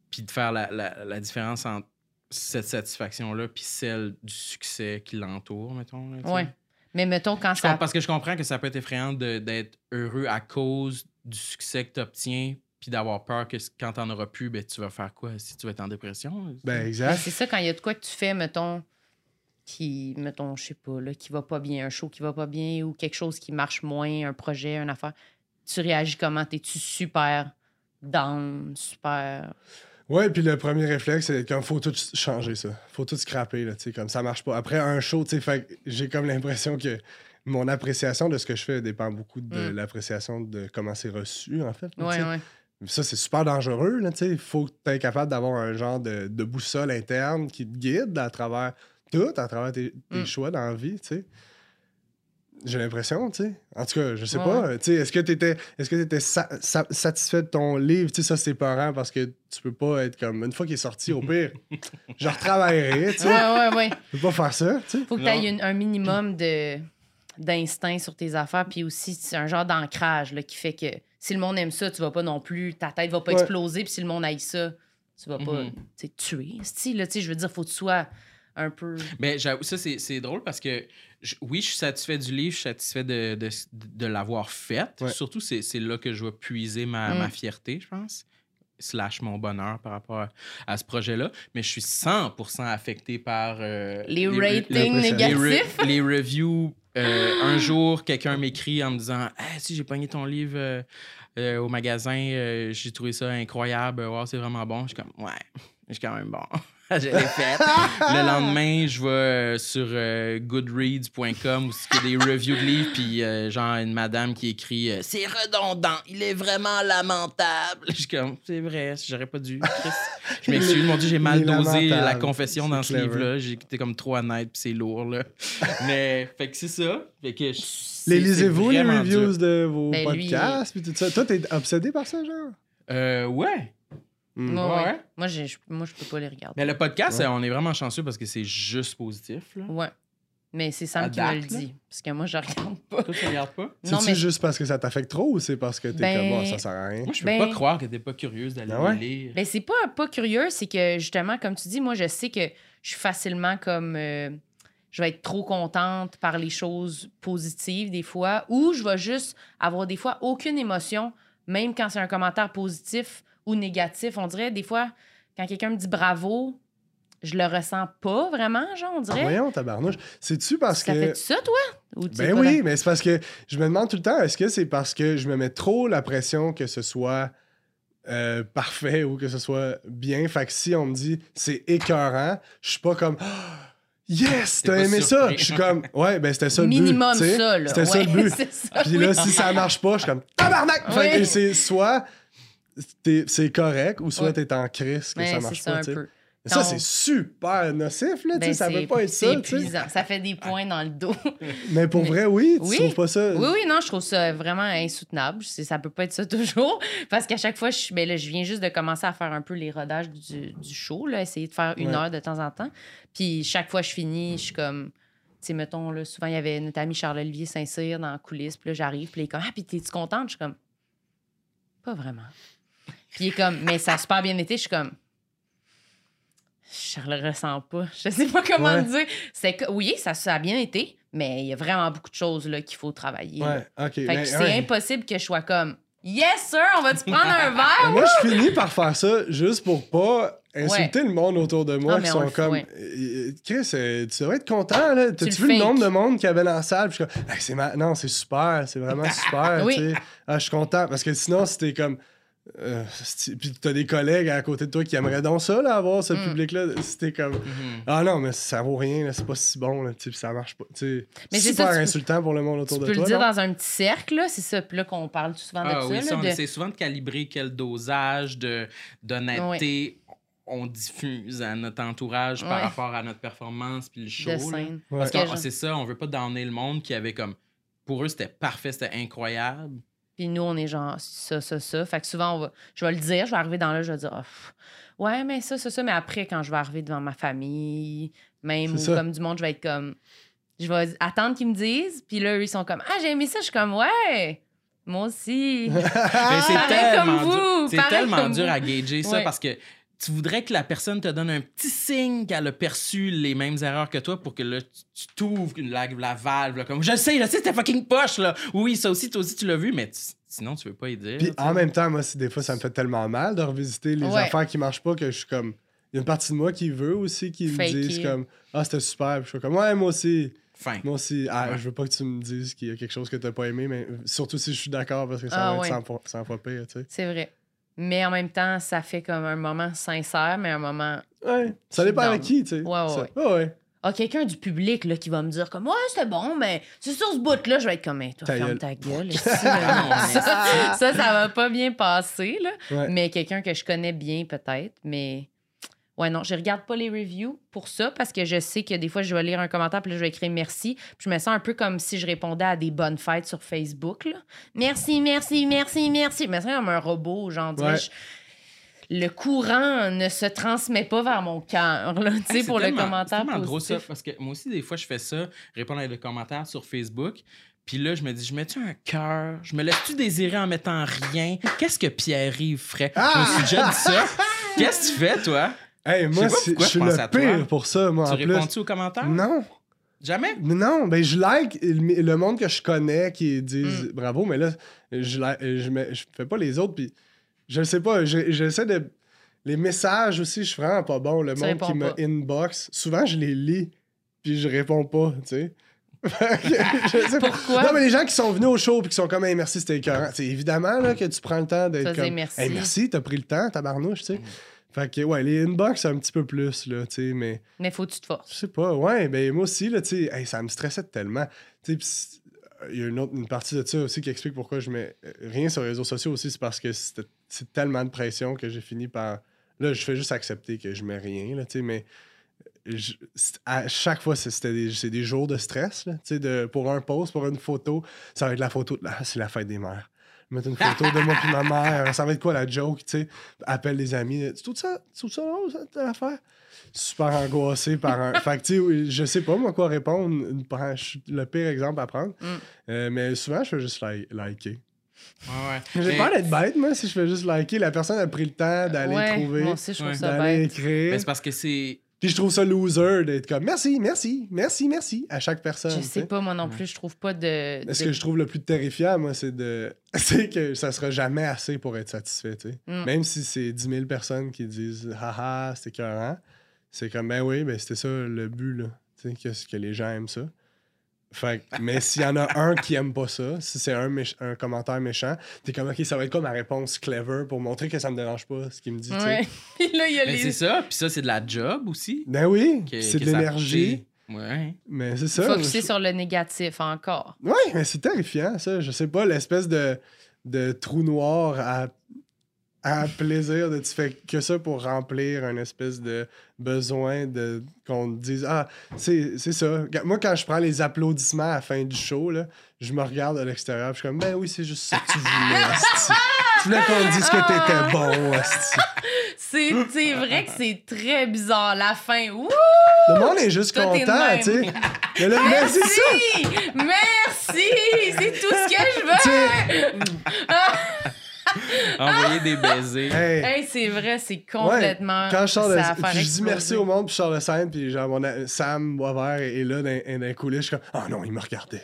puis de faire la, la- la différence entre cette satisfaction-là puis celle du succès qui l'entoure, mettons. Ouais. Mais mettons, quand Je ça. parce que je comprends que ça peut être effrayant de- d'être heureux à cause du succès que tu obtiens, puis d'avoir peur que quand t'en auras plus, ben, tu vas faire quoi? Si tu vas être en dépression? Ben, Ben, exact. c'est ça, quand il y a de quoi que tu fais, mettons, qui, mettons, je sais pas, là, qui va pas bien, un show qui va pas bien ou quelque chose qui marche moins, un projet, une affaire, tu réagis comment? T'es-tu super down, super. Ouais, puis le premier réflexe, c'est comme faut tout changer ça. Faut tout scraper, là, tu sais, comme ça marche pas. Après un show, tu sais, fait que j'ai comme l'impression que mon appréciation de ce que je fais dépend beaucoup de Mm. l'appréciation de comment c'est reçu, en fait. Ouais, ouais. Ça, c'est super dangereux, là, tu sais. Il faut que tu aies capable d'avoir un genre de, de boussole interne qui te guide à travers tout, à travers tes, tes Mm. choix dans la vie, tu sais. J'ai l'impression, tu sais. En tout cas, je sais Ouais. pas. Tu sais, est-ce que tu étais, est-ce que t'étais sa- sa- satisfait de ton livre? Tu sais, ça, c'est peurant parce que tu peux pas être comme. Une fois qu'il est sorti, au pire, je retravaillerai, tu sais. Ouais, ouais, ouais. Tu peux pas faire ça, tu sais. Faut que tu aies un minimum de d'instinct sur tes affaires, puis aussi c'est un genre d'ancrage là, qui fait que si le monde aime ça, tu vas pas non plus, ta tête va pas Ouais. exploser, puis si le monde aille ça, tu vas pas Mhm. tuer. Style, là, tu sais, je veux dire, faut que tu sois un peu. Ben, j'avoue, ça, c'est c'est drôle parce que je- oui, je suis satisfait du livre, je suis satisfait de, de, de l'avoir fait. Ouais. Surtout, c'est c'est là que je vais puiser ma, Mm. ma fierté, je pense. Slash mon bonheur par rapport à, à ce projet-là. Mais je suis 100% affecté par. euh, Les ratings les- négatifs. les, re- les reviews. Euh, un jour, quelqu'un m'écrit en me disant Ah, si j'ai pogné ton livre euh, euh, au magasin, j'ai trouvé ça incroyable. C'est vraiment bon. Je suis comme Ouais, je suis quand même bon. je l'ai fait. Le lendemain, je vais euh, sur euh, goodreads.com où il y a des reviews de livres, puis euh, genre une madame qui écrit euh, C'est redondant, il est vraiment lamentable. Je suis comme C'est vrai, j'aurais pas dû. Chris. Je m'excuse, mon Dieu, j'ai mal dosé la confession dans C'est ce livre-là. J'ai été comme trop honnête, puis c'est lourd, là. Mais, fait que c'est ça. Fait que je- c'est- Les lisez-vous, c'est les reviews dur. de vos Ben, lui, podcasts, puis tout ça? Toi, t'es obsédé par ça, genre? Euh, ouais. Hmm. Ouais, ouais. Moi, j'ai- je- moi, je peux pas les regarder. Mais le podcast, Ouais. on est vraiment chanceux parce que c'est juste positif, là. Ouais. Mais c'est Sam qui me le là? dit. Parce que moi, je regarde pas. Toi, tu regardes pas? C'est-tu mais juste parce que ça t'affecte trop ou c'est parce que t'es Ben, comme, bon, ça sert à rien? Moi, je peux Ben- pas croire que t'es pas curieuse d'aller ouais? lire. Ben, c'est pas, pas curieux, c'est que justement, comme tu dis, moi, je sais que je suis facilement comme. euh, je vais être trop contente par les choses positives des fois, ou je vais juste avoir des fois aucune émotion, même quand c'est un commentaire positif ou négatif. On dirait, des fois, quand quelqu'un me dit bravo, je le ressens pas vraiment, genre, on dirait. Voyons, tabarnouche. C'est-tu parce ça que. fait ça, toi? Ou Ben oui, mais c'est parce que je me demande tout le temps, est-ce que c'est parce que je me mets trop la pression que ce soit euh, parfait ou que ce soit bien? Fait que si on me dit c'est écœurant, je suis pas comme Ah, Yes, t'as aimé ça! Je suis comme Ouais, ben c'était ça le Minimum but. sais. ça, là. C'était ça le but. c'est ça, Puis oui. là, si ça marche pas, je suis comme Tabarnak! Fait que c'est soit c'est correct ou soit Ouais. t'es en crise que Mais ça marche ça pas. un tu sais. peu. Mais Ça, c'est super nocif, là. Ben, ça veut pas être ça. épuisant. Ça fait des points dans le dos. Mais pour Mais- vrai, oui, tu Oui. trouves pas ça? Oui, oui, non, je trouve ça vraiment insoutenable. Ça peut pas être ça toujours. Parce qu'à chaque fois, je, ben là, je viens juste de commencer à faire un peu les rodages du, du show, là, essayer de faire une Ouais. heure de temps en temps. Puis chaque fois, je finis, je suis comme. Tu sais, mettons, là, souvent, il y avait notre ami Charles-Olivier Saint-Cyr dans la coulisse. Puis là, j'arrive, puis il est comme Ah, puis t'es-tu contente? Je suis comme Pas vraiment. Puis il est comme, mais ça a super bien été. Je suis comme, je le ressens pas. Je sais pas comment Ouais. dire. C'est que, oui, ça, ça a bien été, mais il y a vraiment beaucoup de choses là, qu'il faut travailler. Ouais, ok. Fait que c'est ouais. impossible que je sois comme, yes, sir, on va-tu prendre un verre? Moi, je finis par faire ça juste pour pas insulter le monde autour de moi Ah, qui sont comme. ouais. Euh, Chris, euh, tu devrais être content, là. T'as-tu le vu le nombre de monde qu'il y avait dans la salle? Puis je suis comme, Hey, c'est ma- non, c'est super, c'est vraiment super. Oui. tu sais. Ah, je suis content parce que sinon, c'était comme. Euh, c'est- puis t'as des collègues à côté de toi qui aimeraient donc ça, là, avoir ce Mm. public-là. C'était comme. Mhm. Ah non, mais ça vaut rien, c'est pas si bon, là, tu puis ça marche pas. tu. Mais c'est super ça, tu peux- insultant pour le monde autour Tu de peux toi. le dire non? dans un petit cercle, là, c'est ça. Puis là qu'on parle souvent de Ah ça. oui, ça, de- essaie souvent de calibrer quel dosage de, d'honnêteté on diffuse à notre entourage par rapport à notre performance puis le show. de. Ouais. Parce que ah, c'est ça, on veut pas donner le monde qui avait comme. Pour eux, c'était parfait, c'était incroyable. Puis nous, on est genre ça, ça, ça. Fait que souvent, on va, je vais le dire, je vais arriver dans là, je vais dire, pff, ouais, mais ça, ça, ça. Mais après, quand je vais arriver devant ma famille, même, ou ça. comme du monde, je vais être comme, je vais attendre qu'ils me disent. Puis là, eux, ils sont comme, ah, j'ai aimé ça. Je suis comme, ouais, moi aussi. Mais c'est tellement comme dur, vous, c'est pareil tellement comme dur à gager ça Ouais. parce que tu voudrais que la personne te donne un petit signe qu'elle a perçu les mêmes erreurs que toi pour que là, tu- t'ouvres une- la, la valve. là, comme je sais, je sais, c'était fucking poche. Là. Oui, ça aussi, toi aussi, tu l'as vu, mais tu- sinon, tu veux pas y dire. Puis en même temps, moi, des fois, ça me fait tellement mal de revisiter les Ouais. affaires qui marchent pas que je suis comme. Il y a une partie de moi qui veut aussi qui me Fake dise it. comme Ah, c'était super. Puis je suis comme Ouais, moi aussi. Fin. Moi aussi. Ah, Ouais. je veux pas que tu me dises qu'il y a quelque chose que t'as pas aimé, mais surtout si je suis d'accord parce que ça Ah, va ouais. être 100 fois, 100 fois pire, tu sais. C'est vrai. Mais en même temps, ça fait comme un moment sincère, mais un moment. Ouais. Ça dépend avec qui, tu sais. Ouais, ouais, Ça- ouais. Ah, quelqu'un du public là, qui va me dire comme Ouais, c'était bon, mais c'est sur ce bout-là, je vais être comme Hey, toi, Ta ferme gueule. ta gueule. là. Ça, ça, ça va pas bien passer, là. Ouais. Mais quelqu'un que je connais bien, peut-être. Mais ouais, non, je regarde pas les reviews pour ça parce que je sais que des fois, je vais lire un commentaire puis là, je vais écrire merci. Puis je me sens un peu comme si je répondais à des bonnes fêtes sur Facebook. Là. Merci, merci, merci, merci. Je me sens comme un robot, genre. Ouais. je- Le courant ne se transmet pas vers mon cœur, tu sais, pour le commentaire C'est tellement drôle ça, parce que moi aussi, des fois, je fais ça, répondre à des commentaires sur Facebook. Puis là, je me dis, je mets-tu un cœur? Je me laisse-tu désirer en mettant rien? Qu'est-ce que Pierre-Yves ferait? Je me suis déjà dit ça. Qu'est-ce que tu fais, toi? Hey, moi, pas je suis le pire pour ça, moi, tu réponds-tu aux commentaires? Non. Jamais? Mais Non, ben je like le monde que je connais qui disent Mm. bravo, mais là, je, like- je, mets- je fais pas les autres, puis je le sais pas, je- j'essaie de... Les messages aussi, je suis vraiment pas bon. Le Tu monde qui me pas. inbox, souvent je les lis, puis je réponds pas, tu sais. Je sais pas. Pourquoi? Non, mais les gens qui sont venus au show puis qui sont comme, hey, merci, c'était écœurant. C'est évidemment là, que tu prends le temps d'être comme, merci. hey, merci, t'as pris le temps, tabarnouche, tu sais. Fait que, ouais, les inbox, un petit peu plus, là, tu sais, mais. Mais faut que tu te forces. Je sais pas, ouais, ben moi aussi, là, tu sais, hey, ça me stressait tellement. Tu sais, il y a une autre une partie de ça aussi qui explique pourquoi je mets euh, rien sur les réseaux sociaux aussi, c'est parce que c'est tellement de pression que j'ai fini par. Là, je fais juste accepter que je mets rien, là, tu sais, mais je- c'est- à chaque fois, c'est- c'était des, des jours de stress, là, tu sais, de, pour un post, pour une photo, ça va être la photo, de la- c'est la fête des mères. Mettre une photo de moi et ma mère, ça va être quoi la joke, tu sais? Appelle les amis, c'est tout ça, c'est tout ça, ça, telle affaire? super angoissé par un. fait que, tu sais, je sais pas, moi, quoi répondre. Je suis le pire exemple à prendre. Mm. Euh, mais souvent, je fais juste li- liker. Ouais, ouais. J'ai Mais- peur d'être bête, moi, si je fais juste liker. La personne a pris le temps d'aller ouais, trouver, d'aller bête. écrire. Mais c'est parce que c'est. Puis je trouve ça loser d'être comme merci, merci, merci, merci à chaque personne. Je sais pas, moi non plus, je trouve pas de. Mais ce de- que je trouve le plus terrifiant, moi, c'est de. c'est que ça sera jamais assez pour être satisfait, tu sais. Mm. Même si c'est 10 000 personnes qui disent haha, c'était écœurant, c'est comme ben oui, ben c'était ça le but, là. Tu sais, que, que les gens aiment ça. Fait que- mais s'il y en a un qui aime pas ça, si c'est un, un commentaire méchant, t'es comme ok, ça va être quoi ma réponse clever pour montrer que ça me dérange pas ce qu'il me dit. Ouais. Puis là, il y a Mais c'est ça, puis ça, c'est de la job aussi. Ben oui, c'est de l'énergie, Ouais. mais c'est ça. Focusser je- sur le négatif encore. Ouais, mais c'est terrifiant, ça. Je sais pas, l'espèce de, de trou noir à, à plaisir de tu fais que ça pour remplir un espèce de besoin de qu'on te dise Ah, c'est c'est ça. Moi, quand je prends les applaudissements à la fin du show, là, je me regarde à l'extérieur, puis je suis comme Ben oui, c'est juste ça que tu voulais. Tu voulais qu'on dise que t'étais bon, asti. C'est c'est vrai que c'est très bizarre. La fin, ouh! Le monde est juste Toi, t'es de content, même. tu sais. Mais là, mais c'est ça. Merci! Merci! C'est tout ce que je Tu veux! Envoyer des baisers. Hey, Hey, c'est vrai, c'est ouais, complètement. quand je sors de ça je dis merci au monde, puis je sors de scène, puis genre mon Sam Boisvert est là dans, dans les coulisses, je suis comme ah non, il me regardait.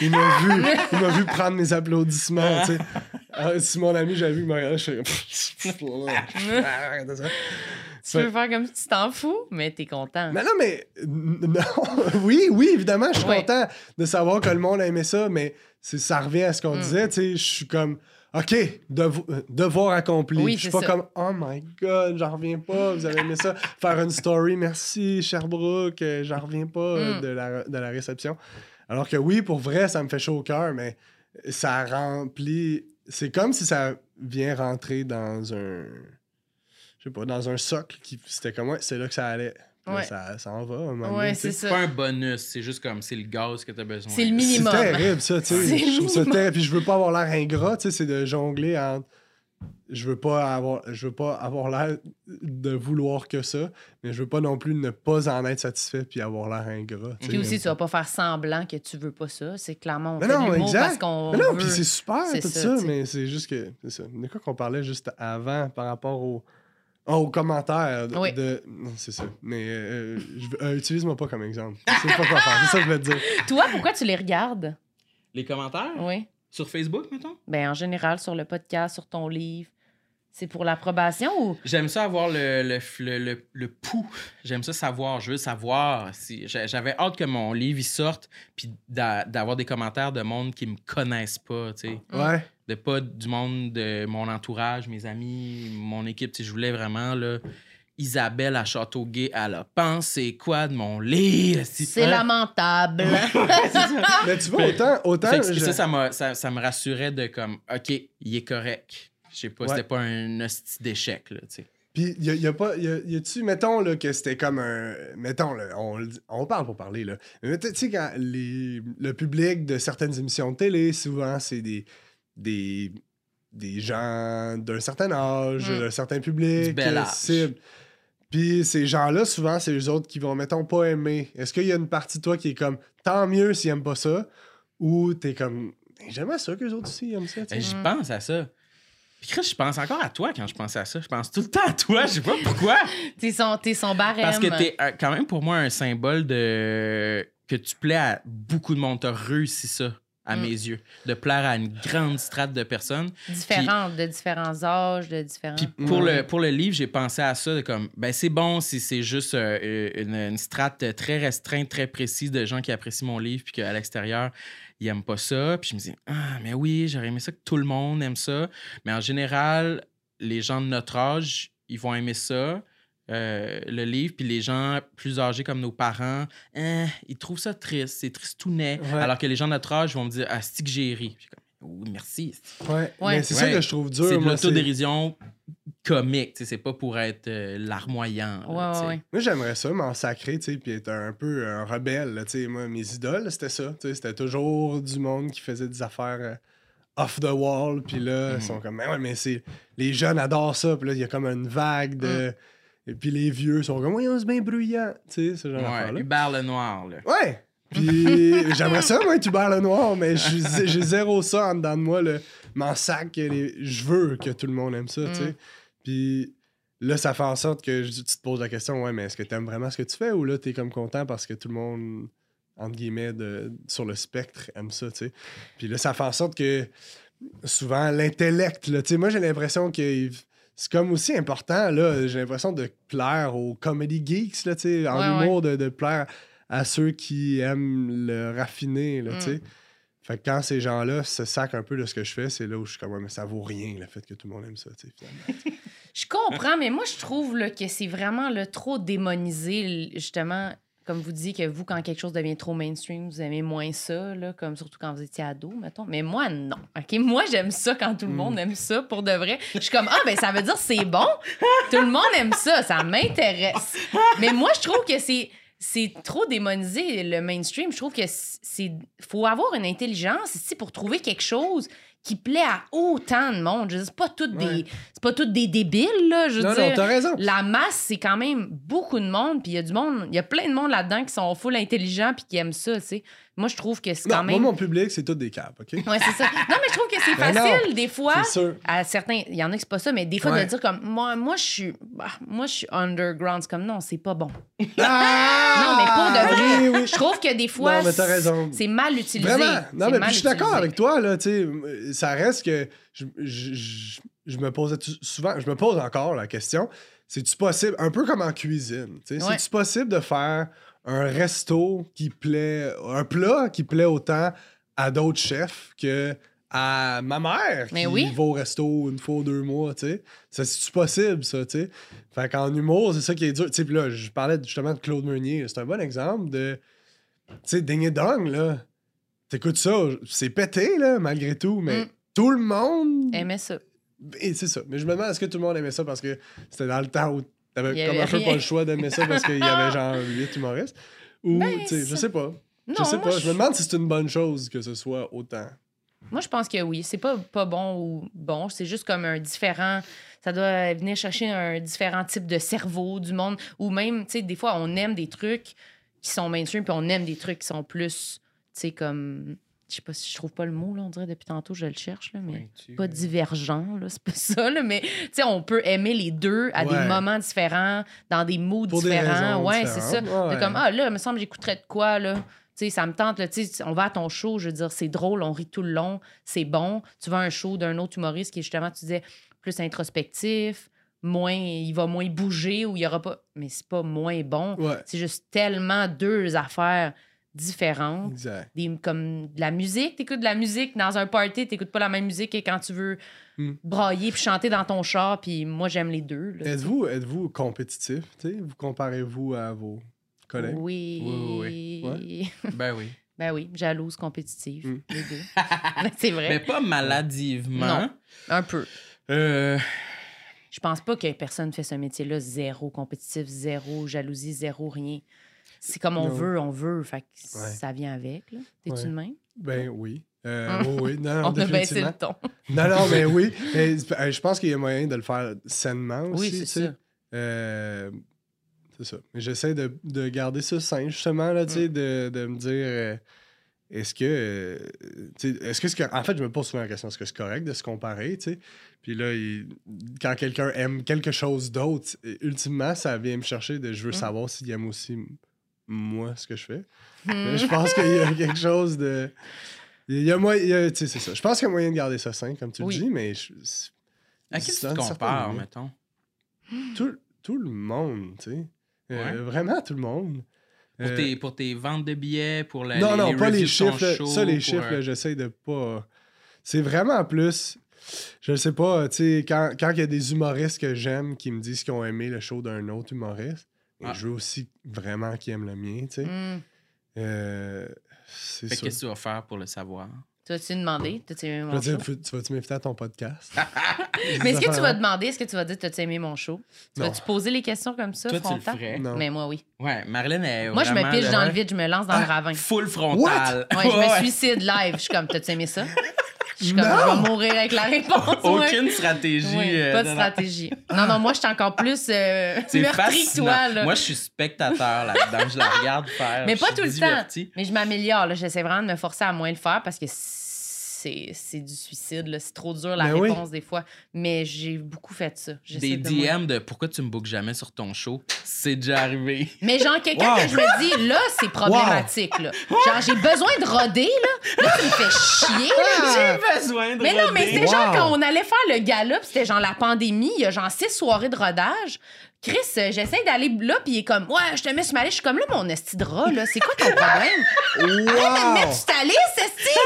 il m'a vu, il m'a vu prendre mes applaudissements, tu sais. Ah, si mon ami j'avais vu qu'il me regardait, je suis comme. Tu veux faire comme si tu t'en fous, mais t'es content. Mais non, mais non. oui, oui, évidemment, je suis Ouais. content de savoir que le monde a aimé ça, mais c'est- ça revient à ce qu'on Mm. disait, tu sais, je suis comme OK, devo- euh, devoir accompli. Oui, je suis pas ça. comme Oh my god, j'en reviens pas, vous avez aimé ça. Faire une story, merci Sherbrooke, euh, j'en reviens pas euh, Mm. de, la, de la réception. Alors que oui, pour vrai, ça me fait chaud au cœur, mais ça remplit. C'est comme si ça vient rentrer dans un. Je sais pas, dans un socle qui. C'était comme, ouais, c'est là que ça allait. Ouais. ça, ça en va. Ouais, c'est pas un bonus, c'est juste comme c'est le gaz que t'as besoin. C'est le minimum. C'est terrible, ça, tu sais. C'est Je trouve ça minimum. terrible. Puis je veux pas avoir l'air ingrat, tu sais, c'est de jongler entre. Je veux pas avoir, je veux pas avoir l'air de vouloir que ça, mais je veux pas non plus ne pas en être satisfait puis avoir l'air ingrat. Puis aussi, tu vas pas faire semblant que tu veux pas ça. C'est clairement on Mais fait non, exact. parce qu'on Mais non, veut. puis c'est super C'est tout ça, mais c'est juste que c'est ça. De quoi qu'on parlait juste avant par rapport au ah, aux commentaires de, Oui. de- non, c'est ça. Mais euh, veux- euh, utilise-moi pas comme exemple. Je sais pas quoi faire. C'est ça que je veux te dire. Toi, pourquoi tu les regardes? Les commentaires? Oui. Sur Facebook, mettons? Ben, en général, sur le podcast, sur ton livre. C'est pour l'approbation ou? J'aime ça avoir le, le, le, le, le pouls. J'aime ça savoir. Je veux savoir. Si... j'a- J'avais hâte que mon livre il sorte, puis d'a- d'avoir des commentaires de monde qui me connaissent pas, tu sais. Ouais. De pas du monde de mon entourage, mes amis, mon équipe. Sais, je voulais vraiment, là. Isabelle à Châteauguay, elle a pensé quoi de mon livre? Si- C'est Hein? lamentable. Mais tu vois, autant. autant je- ça, ça, m'a- ça, ça me rassurait de comme, OK, il est correct. Je sais pas, Ouais. c'était pas un hostie d'échec, là, tu sais. Puis, y a, y a pas. Y a, y a-tu, mettons, là, que c'était comme un. Mettons, là, on, le dit- on parle pour parler, là. Mais tu sais, quand les, le public de certaines émissions de télé, souvent, c'est des. Des des gens d'un certain âge, Mm. d'un certain public, Du bel euh, âge. cible. Puis ces gens-là, souvent, c'est les autres qui vont, mettons, pas aimer. Est-ce qu'il y a une partie de toi qui est comme, tant mieux s'ils aiment pas ça, ou t'es comme, j'aimerais ça que les autres aussi aiment ça. Ben, J'y Mm. pense à ça. Puis Chris, je pense encore à toi quand je pense à ça. Je pense tout le temps à toi. Je sais pas pourquoi. t'es son, t'es son barème. Parce que t'es euh, quand même pour moi un symbole de que tu plais à beaucoup de monde. T'as réussi ça, à Mm. mes yeux. De plaire à une grande strate de personnes. Différentes, de différents âges, de différents. Puis pour, le, pour le livre, j'ai pensé à ça de comme, ben c'est bon si c'est juste euh, une, une strate très restreinte, très précise de gens qui apprécient mon livre, puis qu'à l'extérieur, ils aiment pas ça. Puis je me dis, ah, mais oui, j'aurais aimé ça que tout le monde aime ça. Mais en général, les gens de notre âge, ils vont aimer ça. Euh, le livre, puis les gens plus âgés comme nos parents, hein, ils trouvent ça triste, c'est tristounet. Ouais. Alors que les gens de notre âge vont me dire, ah, c'est que j'ai ri. Puis je suis comme, oui, merci. Ouais. Ouais. Mais c'est ça que je trouve dur. C'est de l'autodérision comique, tu sais, c'est pas pour être euh, larmoyant. là, Ouais, tu sais. ouais, ouais. Moi, j'aimerais ça, m'en sacrer, tu sais, puis être un peu un rebelle, là, tu sais. Moi, mes idoles, c'était ça, tu sais. C'était toujours du monde qui faisait des affaires euh, off the wall, puis là, Mhm. ils sont comme, mais ouais, mais c'est... Les jeunes adorent ça, puis là, il y a comme une vague de... Mm. Et puis les vieux sont comme, ouais, c'est bien bruyant, tu sais, ce genre Ouais. Hubert Lenoir, là. Ouais! Puis j'aimerais ça, moi, être Hubert Lenoir, mais j'ai zéro ça en dedans de moi, le m'en sac. que les- Je veux que tout le monde aime ça, tu sais. Mm. Puis là, ça fait en sorte que tu te poses la question, ouais, mais est-ce que tu aimes vraiment ce que tu fais ou là, t'es comme content parce que tout le monde, entre guillemets, de, sur le spectre aime ça, tu sais. Puis là, ça fait en sorte que souvent, l'intellect, là, tu sais, moi, j'ai l'impression que c'est comme aussi important, là, j'ai l'impression de plaire aux comedy geeks, là, tu sais, en Ouais, humour, De, de plaire à ceux qui aiment le raffiné, là, Mm. tu sais. Fait que quand ces gens-là se sacent un peu de ce que je fais, c'est là où je suis comme, ouais, mais ça vaut rien, le fait que tout le monde aime ça, tu sais, finalement. Je comprends, mais moi, je trouve là, que c'est vraiment là, trop démonisé, justement. Comme vous dites que vous, quand quelque chose devient trop mainstream, vous aimez moins ça, là, comme surtout quand vous étiez ado, mettons. Mais moi, non. OK? Moi, j'aime ça quand tout le monde aime ça, pour de vrai. Je suis comme, ah, ben ça veut dire c'est bon? Tout le monde aime ça. Ça m'intéresse. Mais moi, je trouve que c'est. C'est trop démonisé le mainstream. Je trouve que c'est faut avoir une intelligence ici pour trouver quelque chose qui plaît à autant de monde. C'est pas toutes Ouais. des c'est pas toutes des débiles là, je veux non, dire. non, t'as raison. la masse, c'est quand même beaucoup de monde, puis il y a du monde, il y a plein de monde là-dedans qui sont full intelligents puis qui aiment ça, tu sais. Moi, je trouve que c'est Non, quand moi, même. mon public, c'est tout des caps, OK? Ouais, c'est ça. Non, mais je trouve que c'est Ben non, facile, des fois. Sûr. À certains, il y en a qui c'est pas ça, mais des fois Ouais. de dire comme moi, moi je suis, bah, moi je suis underground, c'est comme non, c'est pas bon. Ah! Non, mais pour de vrai, Oui, oui. je trouve que des fois, Non, mais t'as raison. c'est mal utilisé. Vraiment. Non, mais puis je suis d'accord avec toi, là, tu sais. Ça reste que je, je, je- je me posais souvent, je me pose encore la question c'est-tu possible, un peu comme en cuisine, tu sais, Ouais. c'est-tu possible de faire un resto qui plaît, un plat qui plaît autant à d'autres chefs que à ma mère Mais qui oui. va au resto une fois ou deux mois, tu sais? Ça, C'est-tu possible, ça, tu sais? Fait qu'en humour, c'est ça qui est dur. Tu sais, là, je parlais justement de Claude Meunier. C'est un bon exemple de. Tu sais, Ding et Dong, là. T'écoutes ça, c'est pété, là, malgré tout, mais Mm. tout le monde. Aimais ça. Et c'est ça. Mais je me demande, est-ce que tout le monde aimait ça parce que c'était dans le temps où t'avais comme un peu pas le choix d'aimer ça parce qu'il y avait genre huit humoristes? Ou, Ben, tu sais, je sais pas. Non, je sais pas. Je me demande si c'est une bonne chose que ce soit autant. Moi, je pense que oui. C'est pas, pas bon ou bon. C'est juste comme un différent. Ça doit venir chercher un différent type de cerveau du monde. Ou même, tu sais, des fois, on aime des trucs qui sont mainstream, puis on aime des trucs qui sont plus, tu sais, comme. Je sais pas si je trouve pas le mot, là. On dirait depuis tantôt, je le cherche, là, mais. Pas divergent, là, c'est pas ça, là, mais tu sais, on peut aimer les deux à Ouais. des moments différents, dans des moods Pour différents. ouais, c'est ça. Ouais. Comme, ah là, il me semble que j'écouterais de quoi, là. Tu sais, ça me tente, là, tu sais, on va à ton show, je veux dire, c'est drôle, on rit tout le long, c'est bon. Tu vas à un show d'un autre humoriste qui est justement, tu disais, plus introspectif, moins, il va moins bouger ou il y aura pas. Mais c'est pas moins bon. Ouais. C'est juste tellement deux affaires différentes. Exact. Des, comme de la musique, t'écoutes de la musique dans un party, t'écoutes pas la même musique que quand tu veux Hmm. brailler puis chanter dans ton char, puis moi j'aime les deux. là, Êtes-vous êtes compétitif? tu sais? Vous comparez-vous à vos collègues? Oui. Oui, oui, Ben oui. Ben oui, jalouse, compétitive, Hmm. les deux. c'est vrai. Mais pas maladivement. Non. Un peu. Euh, Je pense pas que personne fait ce métier-là zéro compétitif, zéro jalousie, zéro rien. C'est comme on Non. veut, on veut. Fait que Ouais. ça vient avec. là. T'es-tu Ouais. de même? Ben oui. Euh, Hum. oui, oui. Non, non, on a baissé le ton. Non, non, mais oui. Mais, je pense qu'il y a moyen de le faire sainement aussi. Oui, c'est ça. Euh, c'est ça. Mais j'essaie de, de garder ça sain, justement, là, Mm. de, de me dire euh, est-ce que. euh, est-ce que c'est. En fait, je me pose souvent la question est-ce que c'est correct de se comparer, tu sais? Puis là, il- quand quelqu'un aime quelque chose d'autre, ultimement, ça vient me chercher de je veux Mm. savoir s'il aime aussi moi ce que je fais. Hmm. Mais je pense qu'il y a quelque chose de. Il y a moyen. Tu sais, c'est ça. Je pense qu'il y a moyen de garder ça sain, comme tu Oui. le dis, mais. je- à qui tu te compares, mettons? tout, tout le monde, tu sais. Euh, Ouais. Vraiment tout le monde. Pour, Euh, tes, pour tes ventes de billets, pour la, non, les, non, les pas les chiffres. show, ça, les chiffres, euh, là, j'essaie de pas. C'est vraiment plus. Je sais pas, tu sais, quand quand il y a des humoristes que j'aime qui me disent qu'ils ont aimé le show d'un autre humoriste, Ah. je veux aussi vraiment qu'ils aiment le mien, tu sais. Hmm. Euh, c'est Fait qu'est-ce que tu vas faire pour le savoir? Tu vas-tu demander? T'as-tu aimé mon show? tu vas-tu m'inviter à ton podcast? Mais est-ce que tu vas demander? Est-ce que tu vas dire t'as-tu aimé mon show? Tu vas-tu poser les questions comme ça, Toi, tu le frontal? Mais moi, oui. Ouais, Marilyn est Moi, je me pige dans le vide, je me lance dans le ravin. Full frontal. Ouais, je me suicide live. Je suis comme, t'as-tu aimé ça? Je suis comme, je vais mourir avec la réponse. ouais. Aucune stratégie. Ouais, euh, pas de non, stratégie. Non, non, moi, je suis encore plus euh, C'est meurtrie que fascinant. toi. Là. Moi, je suis spectateur là-dedans. Je la regarde faire. Mais pas tout le temps. Mais je m'améliore. là. J'essaie vraiment de me forcer à moins le faire parce que c'est c'est du suicide. là. C'est trop dur la Ben oui. réponse des fois. Mais j'ai beaucoup fait ça. Des de DM de pourquoi tu me bookes jamais sur ton show, c'est déjà arrivé. Mais genre, quelqu'un Wow. que je me dis, là, c'est problématique. Là. Genre, j'ai besoin de roder. Là, là tu me fais chier. là. J'ai besoin de Mais non, mais c'était Wow. genre quand on allait faire le gala, puis c'était genre la pandémie, il y a genre six soirées de rodage. Chris, euh, j'essaie d'aller là, puis il est comme, ouais, je te mets sur ma liste. Je suis comme, là, mon esti de là, c'est quoi ton problème? Arrête de me mettre Wow! sur ta liste, esti!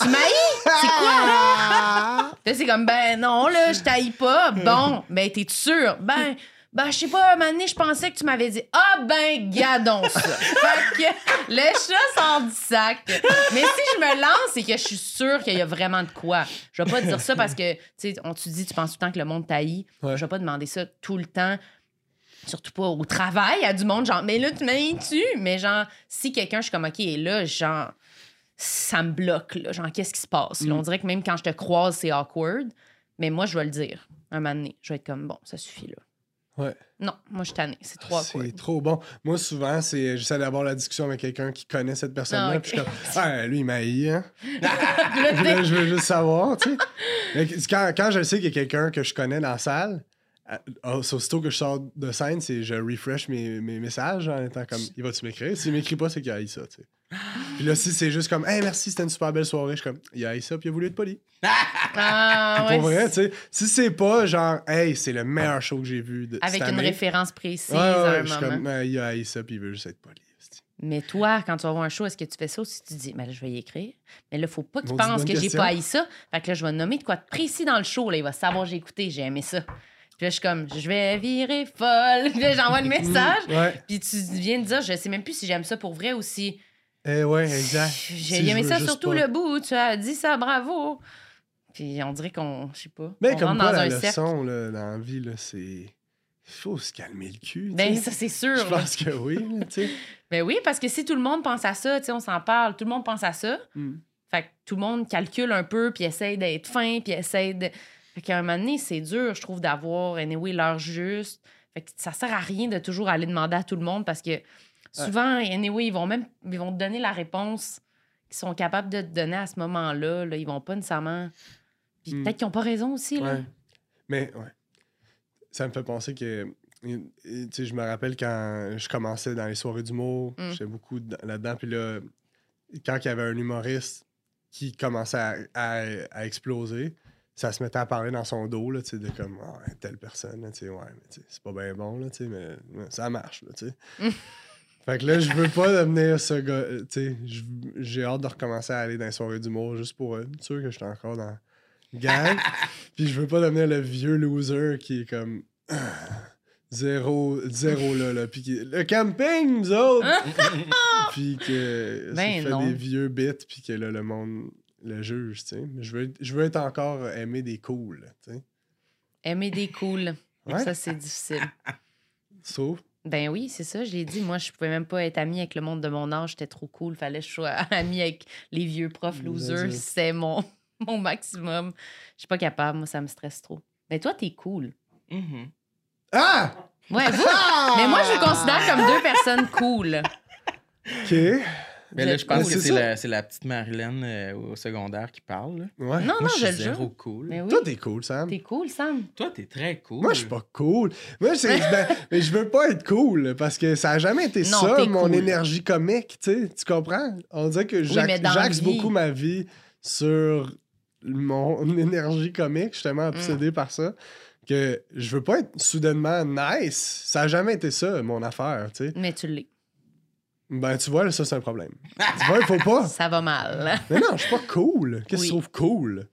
Tu m'haïs? C'est quoi, là? Là, c'est comme, ben non, là, je t'haïs pas. Bon, ben, t'es sûr? Ben, ben, je sais pas, un moment donné, je pensais que tu m'avais dit, ah, ben, gadon ça. fait que le chat sort du sac. Mais si je me lance, c'est que je suis sûre qu'il y a vraiment de quoi. Je vais pas dire ça parce que, tu sais, on te dit, tu penses tout le temps que le monde. Ouais. Je vais pas demander ça tout le temps. Surtout pas au travail, à du monde, genre, mais là, tu m'haïs-tu? Mais genre, si quelqu'un, je suis comme, OK, là, genre, ça me bloque, là. Genre, qu'est-ce qui se passe? là? Mm. On dirait que même quand je te croise, c'est awkward. Mais moi, je vais le dire un moment donné. Je vais être comme, bon, ça suffit, là. Ouais. Non, moi, je suis tannée. C'est trois C'est quoi. trop bon. Moi, souvent, c'est j'essaie d'avoir la discussion avec quelqu'un qui connaît cette personne-là. Ah. Puis je suis comme, ah, lui, il m'a hein. Là, je veux juste savoir, tu sais. Quand, quand je sais qu'il y a quelqu'un que je connais dans la salle, à- oh, aussitôt que je sors de scène, c'est je refresh mes, mes messages en étant comme, il va-tu m'écrire? S'il m'écrit pas, c'est qu'il a haï ça, tu sais. Puis là, si c'est juste comme, hey, merci, c'était une super belle soirée, je suis comme, il a haï ça, puis il a voulu être poli. Ah, ouais, Pour vrai, tu sais. Si c'est pas genre, hey, c'est le meilleur show que j'ai vu de Avec cette une année. référence précise Ouais, ouais, à un je suis moment. comme, Ah, il a ça, puis il veut juste être poli. Mais toi, quand tu vas voir un show, est-ce que tu fais ça ou si tu dis, mais là, je vais y écrire? Mais là, faut pas qu'il pense que j'ai pas haï ça. Fait que là, je vais nommer de quoi de précis dans le show. Là, il va savoir j'ai écouté, j'ai aimé ça. Puis là, je suis comme, je vais virer folle. Puis là, j'envoie le message. Ouais. Puis tu viens de dire, je sais même plus si j'aime ça pour vrai ou si. Eh ouais, exact. J'ai Si aimé ça surtout pas. le bout. Tu as dit ça, bravo. Puis on dirait qu'on, je sais pas. Mais on comme rentre quoi, dans la un leçon là, dans la vie, là, c'est. Il faut se calmer le cul. Ben, ça, c'est sûr. Je pense que oui, tu sais. Ben oui, parce que si tout le monde pense à ça, tu sais, on s'en parle, tout le monde pense à ça. Mm. Fait que tout le monde calcule un peu, puis essaye d'être fin, puis essaye de. Fait qu'à un moment donné, c'est dur, je trouve, d'avoir, anyway, l'heure juste. Fait que ça sert à rien de toujours aller demander à tout le monde parce que souvent, anyway, ils vont même ils vont te donner la réponse qu'ils sont capables de te donner à ce moment-là. Là. Ils vont pas nécessairement. Puis Mm. peut-être qu'ils ont pas raison aussi. Là. Ouais. Mais, ouais. Ça me fait penser que. Tu sais, je me rappelle quand je commençais dans les soirées d'humour, Mm. j'étais beaucoup là-dedans. Puis là, quand il y avait un humoriste qui commençait à, à- à exploser, ça se mettait à parler dans son dos, là, de comme, ouais, telle personne, là, tu sais, ouais, mais c'est pas bien bon, là, tu sais, mais ouais, ça marche, là, tu sais. Fait que là, je veux pas devenir ce gars, euh, tu sais, je- j'ai hâte de recommencer à aller dans les soirées d'humour juste pour euh, être sûr que je suis encore dans gang. Puis je veux pas devenir le vieux loser qui est comme zéro, zéro là, là. Puis qui- le camping, nous autres! puis que ça Ben fait non. des vieux bits, puis que là, le monde le juge, tu sais. Mais je veux, être- je veux être encore aimé des cools, tu sais. Aimer des cools. Ouais. Ça, c'est difficile. Sauf. Ben oui, c'est ça, je l'ai dit. Moi, je pouvais même pas être amie avec le monde de mon âge. J'étais trop cool. Fallait que je sois amie avec les vieux profs losers. C'est mon, mon maximum. Je suis pas capable. Moi, ça me stresse trop. Mais toi, t'es cool. Mhm. Ah! Ouais, vous. Mais moi, je vous considère comme deux personnes cool. Ok. Mais là, je pense que c'est la, la petite Marilyn euh, au secondaire qui parle. là. Ouais. Non, Moi, non, je je suis le jure. cool. Mais oui. Toi, t'es cool, Sam. T'es cool, Sam. Toi, t'es très cool. Moi, je suis pas cool. Moi, c'est. ben, mais je veux pas être cool parce que ça a jamais été Non, ça, mon cool. énergie comique, tu sais. Tu comprends? On dirait que j'axe beaucoup ma vie sur mon énergie comique. Je suis tellement Mm. obsédé par ça que je veux pas être soudainement nice. Ça a jamais été ça, mon affaire, tu sais. Mais tu l'es. Ben, tu vois, là, ça, c'est un problème. tu vois, il faut pas. Ça va mal. Mais non, je suis pas cool. Qu'est-ce que Oui. tu trouves cool?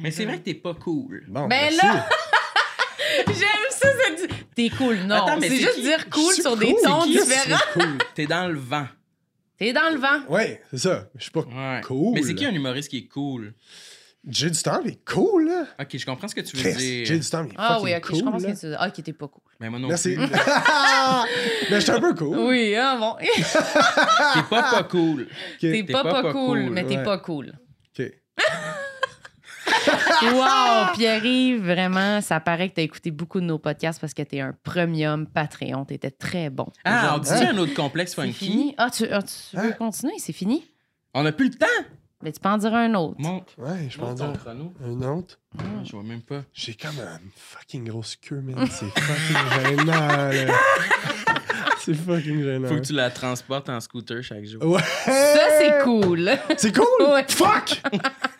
Mais c'est vrai que t'es pas cool. Bon, Ben merci. là! J'aime ça, ça dit. T'es cool, non. Attends, mais c'est juste qui- dire cool sur des tons différents. cool? T'es dans le vent. T'es dans le vent. Ouais, c'est ça. Je suis pas Ouais. Cool. Mais c'est qui un humoriste qui est cool? J'ai du temps, mais cool, là. Ok, je comprends ce que tu veux Chris, dire. J'ai du temps, mais Ah oui, ok, cool, je comprends ce que tu dis. Ah, qui t'es pas cool. Mais moi non Merci. plus. mais je suis un peu cool. Oui, ah bon. T'es pas pas cool. T'es pas, pas, pas cool, cool, mais t'es ouais. pas cool. ok. Wow, Pierre-Yves, vraiment, ça paraît que t'as écouté beaucoup de nos podcasts parce que t'es un premium Patreon. T'étais très bon. Ah, on dit un autre complexe C'est funky. fini. Ah, tu, ah, tu veux Hein? continuer? C'est fini? On a plus le temps. Mais tu peux en dire un autre. Montre. Ouais, je pense Montre ton dire un autre. Ah, Je vois même pas. J'ai comme une fucking grosse queue, man. C'est fucking gênant, là. C'est fucking gênant. Faut que tu la transportes en scooter chaque jour. Ouais! Ça, c'est cool. C'est cool! Ouais. Fuck!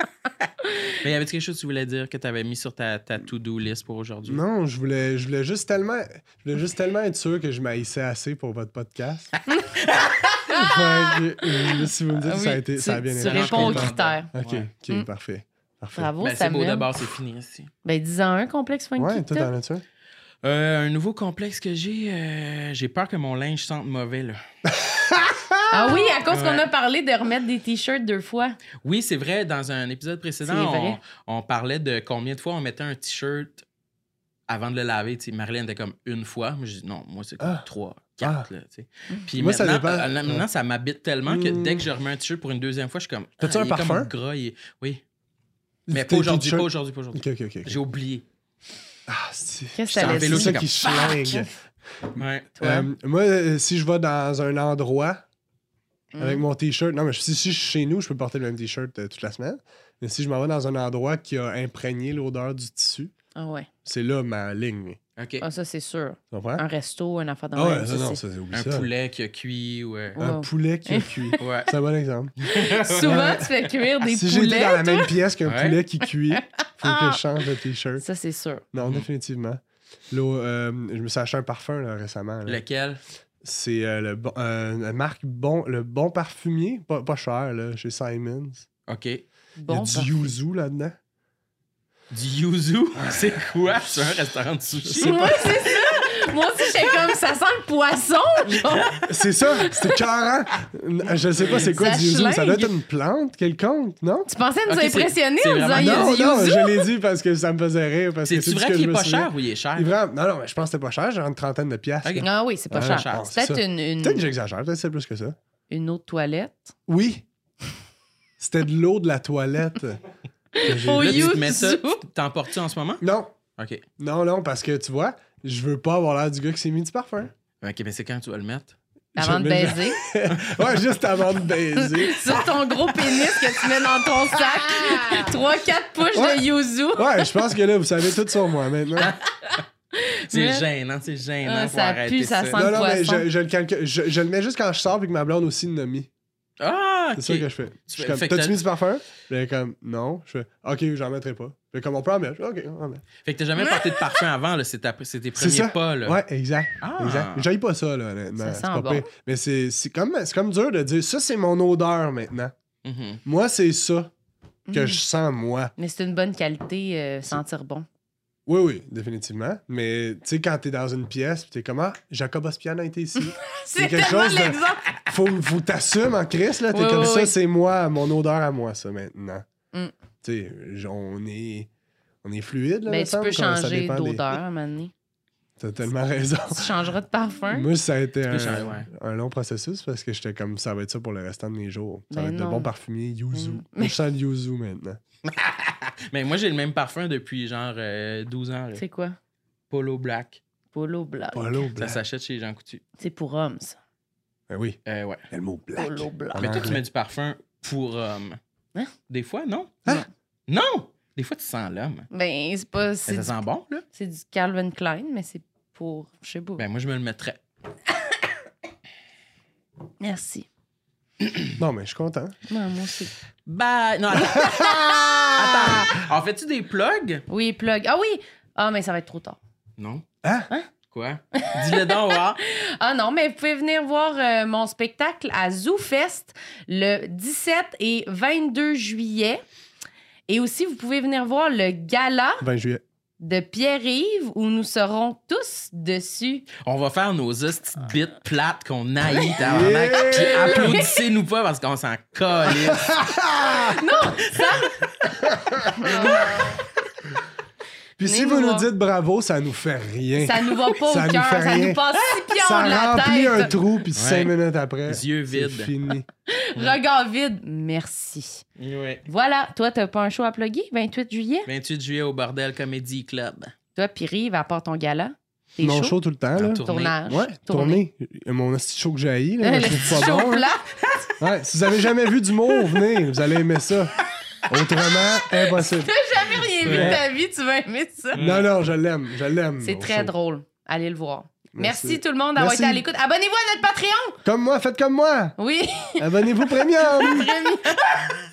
Mais y avait quelque chose que tu voulais dire que tu avais mis sur ta, ta to-do list pour aujourd'hui? Non, je voulais, je voulais juste tellement, je voulais juste tellement être sûr que je m'haïssais assez pour votre podcast. Que, euh, si vous me dites Ah ça a été, tu, ça a bien tu été. réponds aux critères. Ok, Ouais. ok, Mm. parfait. Parfait. Bravo, Ben, c'est beau d'abord, c'est fini ici. Ben, dis-en un complexe funky. Ouais, toi, t'as. t'en as-tu un? Euh, un nouveau complexe que j'ai, euh, j'ai peur que mon linge sente mauvais. Là. Ah oui, à cause Ouais. qu'on a parlé de remettre des t-shirts deux fois. Oui, c'est vrai, dans un épisode précédent, on, on parlait de combien de fois on mettait un t-shirt avant de le laver. Tu sais, Marilyn était comme une fois. Moi, je dis non, moi, c'est comme Ah. trois, quatre. Là, sais. Puis Moi, ça maintenant, euh, maintenant, Ouais. ça m'habite tellement que Mm. dès que je remets un t-shirt pour une deuxième fois, je suis comme. T'as-tu ah, un comme parfum? gras, est- Oui. Mais pas aujourd'hui, pas aujourd'hui, pas aujourd'hui. Ok, ok, ok. ok. J'ai oublié. Ah, c'est Qu'est-ce que c'est ça qui. Ouais. Euh, moi, euh, si je vais dans un endroit Mm. avec mon t-shirt, non, mais si, si je suis chez nous, je peux porter le même t-shirt euh, toute la semaine. Mais si je m'en vais dans un endroit qui a imprégné l'odeur du tissu, Ah ouais. c'est là ma ligne. OK. Ah, ça, c'est sûr. Un resto, un affaire de Ah ouais, ça, non, c'est- ça, oublie Un ça. poulet qui a cuit ou... euh, Un Ouais. poulet qui a cuit. Ouais. C'est un bon exemple. Souvent, tu fais cuire des si j'étais poulets. dans la même pièce qu'un Ouais. poulet qui cuit, faut que je change de t-shirt. Ça, c'est sûr. Non, Mm. définitivement. Là, euh, je me suis acheté un parfum là, récemment. là. Lequel? C'est euh, le bon, euh, la marque bon, le bon parfumier, pas, pas cher, là, chez Simons. OK. Il y a Bon, du yuzu là-dedans. Du yuzu? C'est quoi? C'est un restaurant de sushi? Ouais, c'est ça. Moi aussi, j'étais comme, ça sent le poisson. genre. C'est ça, c'est carré. Je sais pas c'est quoi Ça du yuzu. Ça doit être une plante quelconque, non? Tu pensais nous Ok, c'est- impressionner c'est en disant il y a Non, du non, yuzu? je l'ai dit parce que ça me faisait rire. parce que C'est-tu tout ce vrai que qu'il je est me pas souviens? cher ou il est cher? Il est vraiment- Non, non, mais je pense que c'était pas cher, genre une trentaine de piastres. Ok. Ah oui, c'est pas Ouais, cher. cher. C'est peut-être ça. une, une, Peut-être que j'exagère, peut-être que c'est plus que ça. une autre toilette. Oui. C'était de l'eau de la toilette. que j'ai Oh, vue. Là, tu yuzu. te mets ça, tu- t'emportes-tu en ce moment? Non, OK. non, non, parce que tu vois, je veux pas avoir l'air du gars qui s'est mis du parfum. OK, mais c'est quand tu vas le mettre? Avant de baiser. Ouais, juste avant de baiser. Sur ton gros pénis que tu mets dans ton sac. Trois, quatre push Ouais. de yuzu. Ouais, je pense que là, vous savez tout sur moi maintenant. C'est Mais- gênant, c'est gênant. Ah, ça arrêter pue, ça ça. sent- Non, non, mais je, je le calcule- je, je le mets juste quand je sors et que ma blonde aussi l'a mis. Ah. C'est ça que je fais. Je comme, t'as-tu t'as- mis du parfum? Puis est comme, non. Je fais, ok, j'en mettrai pas. Fait comme on peut en mettre. Je fais, ok, on en met. Fait que t'as jamais porté de parfum avant, là. C'est ta- c'est tes premiers ça. pas, là. Ouais, exact. Ah. exact. J'aille pas ça, là, honnêtement. Ça C'est sent pas bon. Mais c'est c'est comme, c'est comme dur de dire, ça, c'est mon odeur maintenant. Mhm. Moi, c'est ça que Mm. je sens, moi. Mais c'est une bonne qualité, euh, sentir bon. Oui, oui, définitivement. Mais tu sais, quand t'es dans une pièce, pis t'es comme, ah, Jacob Ospian a été ici. C'est quelque tellement chose de- l'exemple. faut faut t'assumer en Chris, là. T'es Oui, comme oui, ça, oui. c'est moi, mon odeur à moi, ça, maintenant. Mm. Tu sais, on est, on est fluide, là, Mais me tu peux changer dépend des- d'odeur à un moment donné. T'as tellement raison. Tu changeras de parfum. Moi, ça a été un, changer, ouais. un long processus parce que j'étais comme, ça va être ça pour le restant de mes jours. Ça Ben va être de bons parfumiers, yuzu. Mm. Moi, je sens le yuzu maintenant. Mais moi, j'ai le même parfum depuis genre euh, 12 ans. là. C'est quoi? Polo Black. Polo black. Polo Ça s'achète chez Jean Coutu. C'est pour hommes, ça. Ben oui, Euh, ouais. le mot black. Polo black. Mais toi, tu mets du parfum pour homme. Hein? Des fois, non? Hein? Non! Des fois, tu sens l'homme. Ben, c'est pas. Mais C'est Ça du, sent bon, là? c'est du Calvin Klein, mais c'est pour. Je sais pas. Ben, moi, je me le mettrais. Merci. Non, mais je suis content. Non, moi aussi. Bye! Non, attends. attends. En fais-tu des plugs? Oui, plug. Ah oui! Ah, mais ça va être trop tard. Non. Hein? Quoi? Dis-le donc, voir. Ah non, mais vous pouvez venir voir euh, mon spectacle à ZooFest le 17 et 22 juillet. Et aussi, vous pouvez venir voir le gala 20 juillet. De Pierre-Yves où nous serons tous dessus? On va faire nos petites bits plates qu'on haït, tabarnak. Yeah! Puis applaudissez-nous pas parce qu'on s'en calisse. Non, ça, Puis si vous nous dites bravo, ça nous fait rien. ça nous va pas Ça au cœur. Ça nous passe six pions Ça de la remplit un trou, puis cinq minutes après, yeux c'est vides. fini. Regard vide. Merci. Ouais. Voilà. Toi, t'as pas un show à plugger? 28 juillet? 28 juillet au Bordel Comedy Club. Toi, Pierre-Yves, à part ton gala? T'es Mon chaud? show tout le temps, là. Tournée. Tournage. Ouais, Tournée. tourner. Mon petit show que j'ai haï, là. Je trouve pas bon, hein. Ouais, si vous avez jamais vu d'humour, venez, vous allez aimer ça. Autrement, impossible. T'as jamais rien vu de ta vie, tu vas aimer ça? Non, non, je l'aime, je l'aime. C'est très show. drôle. Allez le voir. Merci, Merci. tout le monde d'avoir été à l'écoute. Abonnez-vous à notre Patreon. Comme moi, faites comme moi. Oui. Abonnez-vous premium.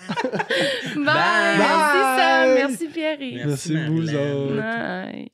Bye. Bye. Merci Sam. Merci Pierre. Merci, Merci, vous autres. Bye.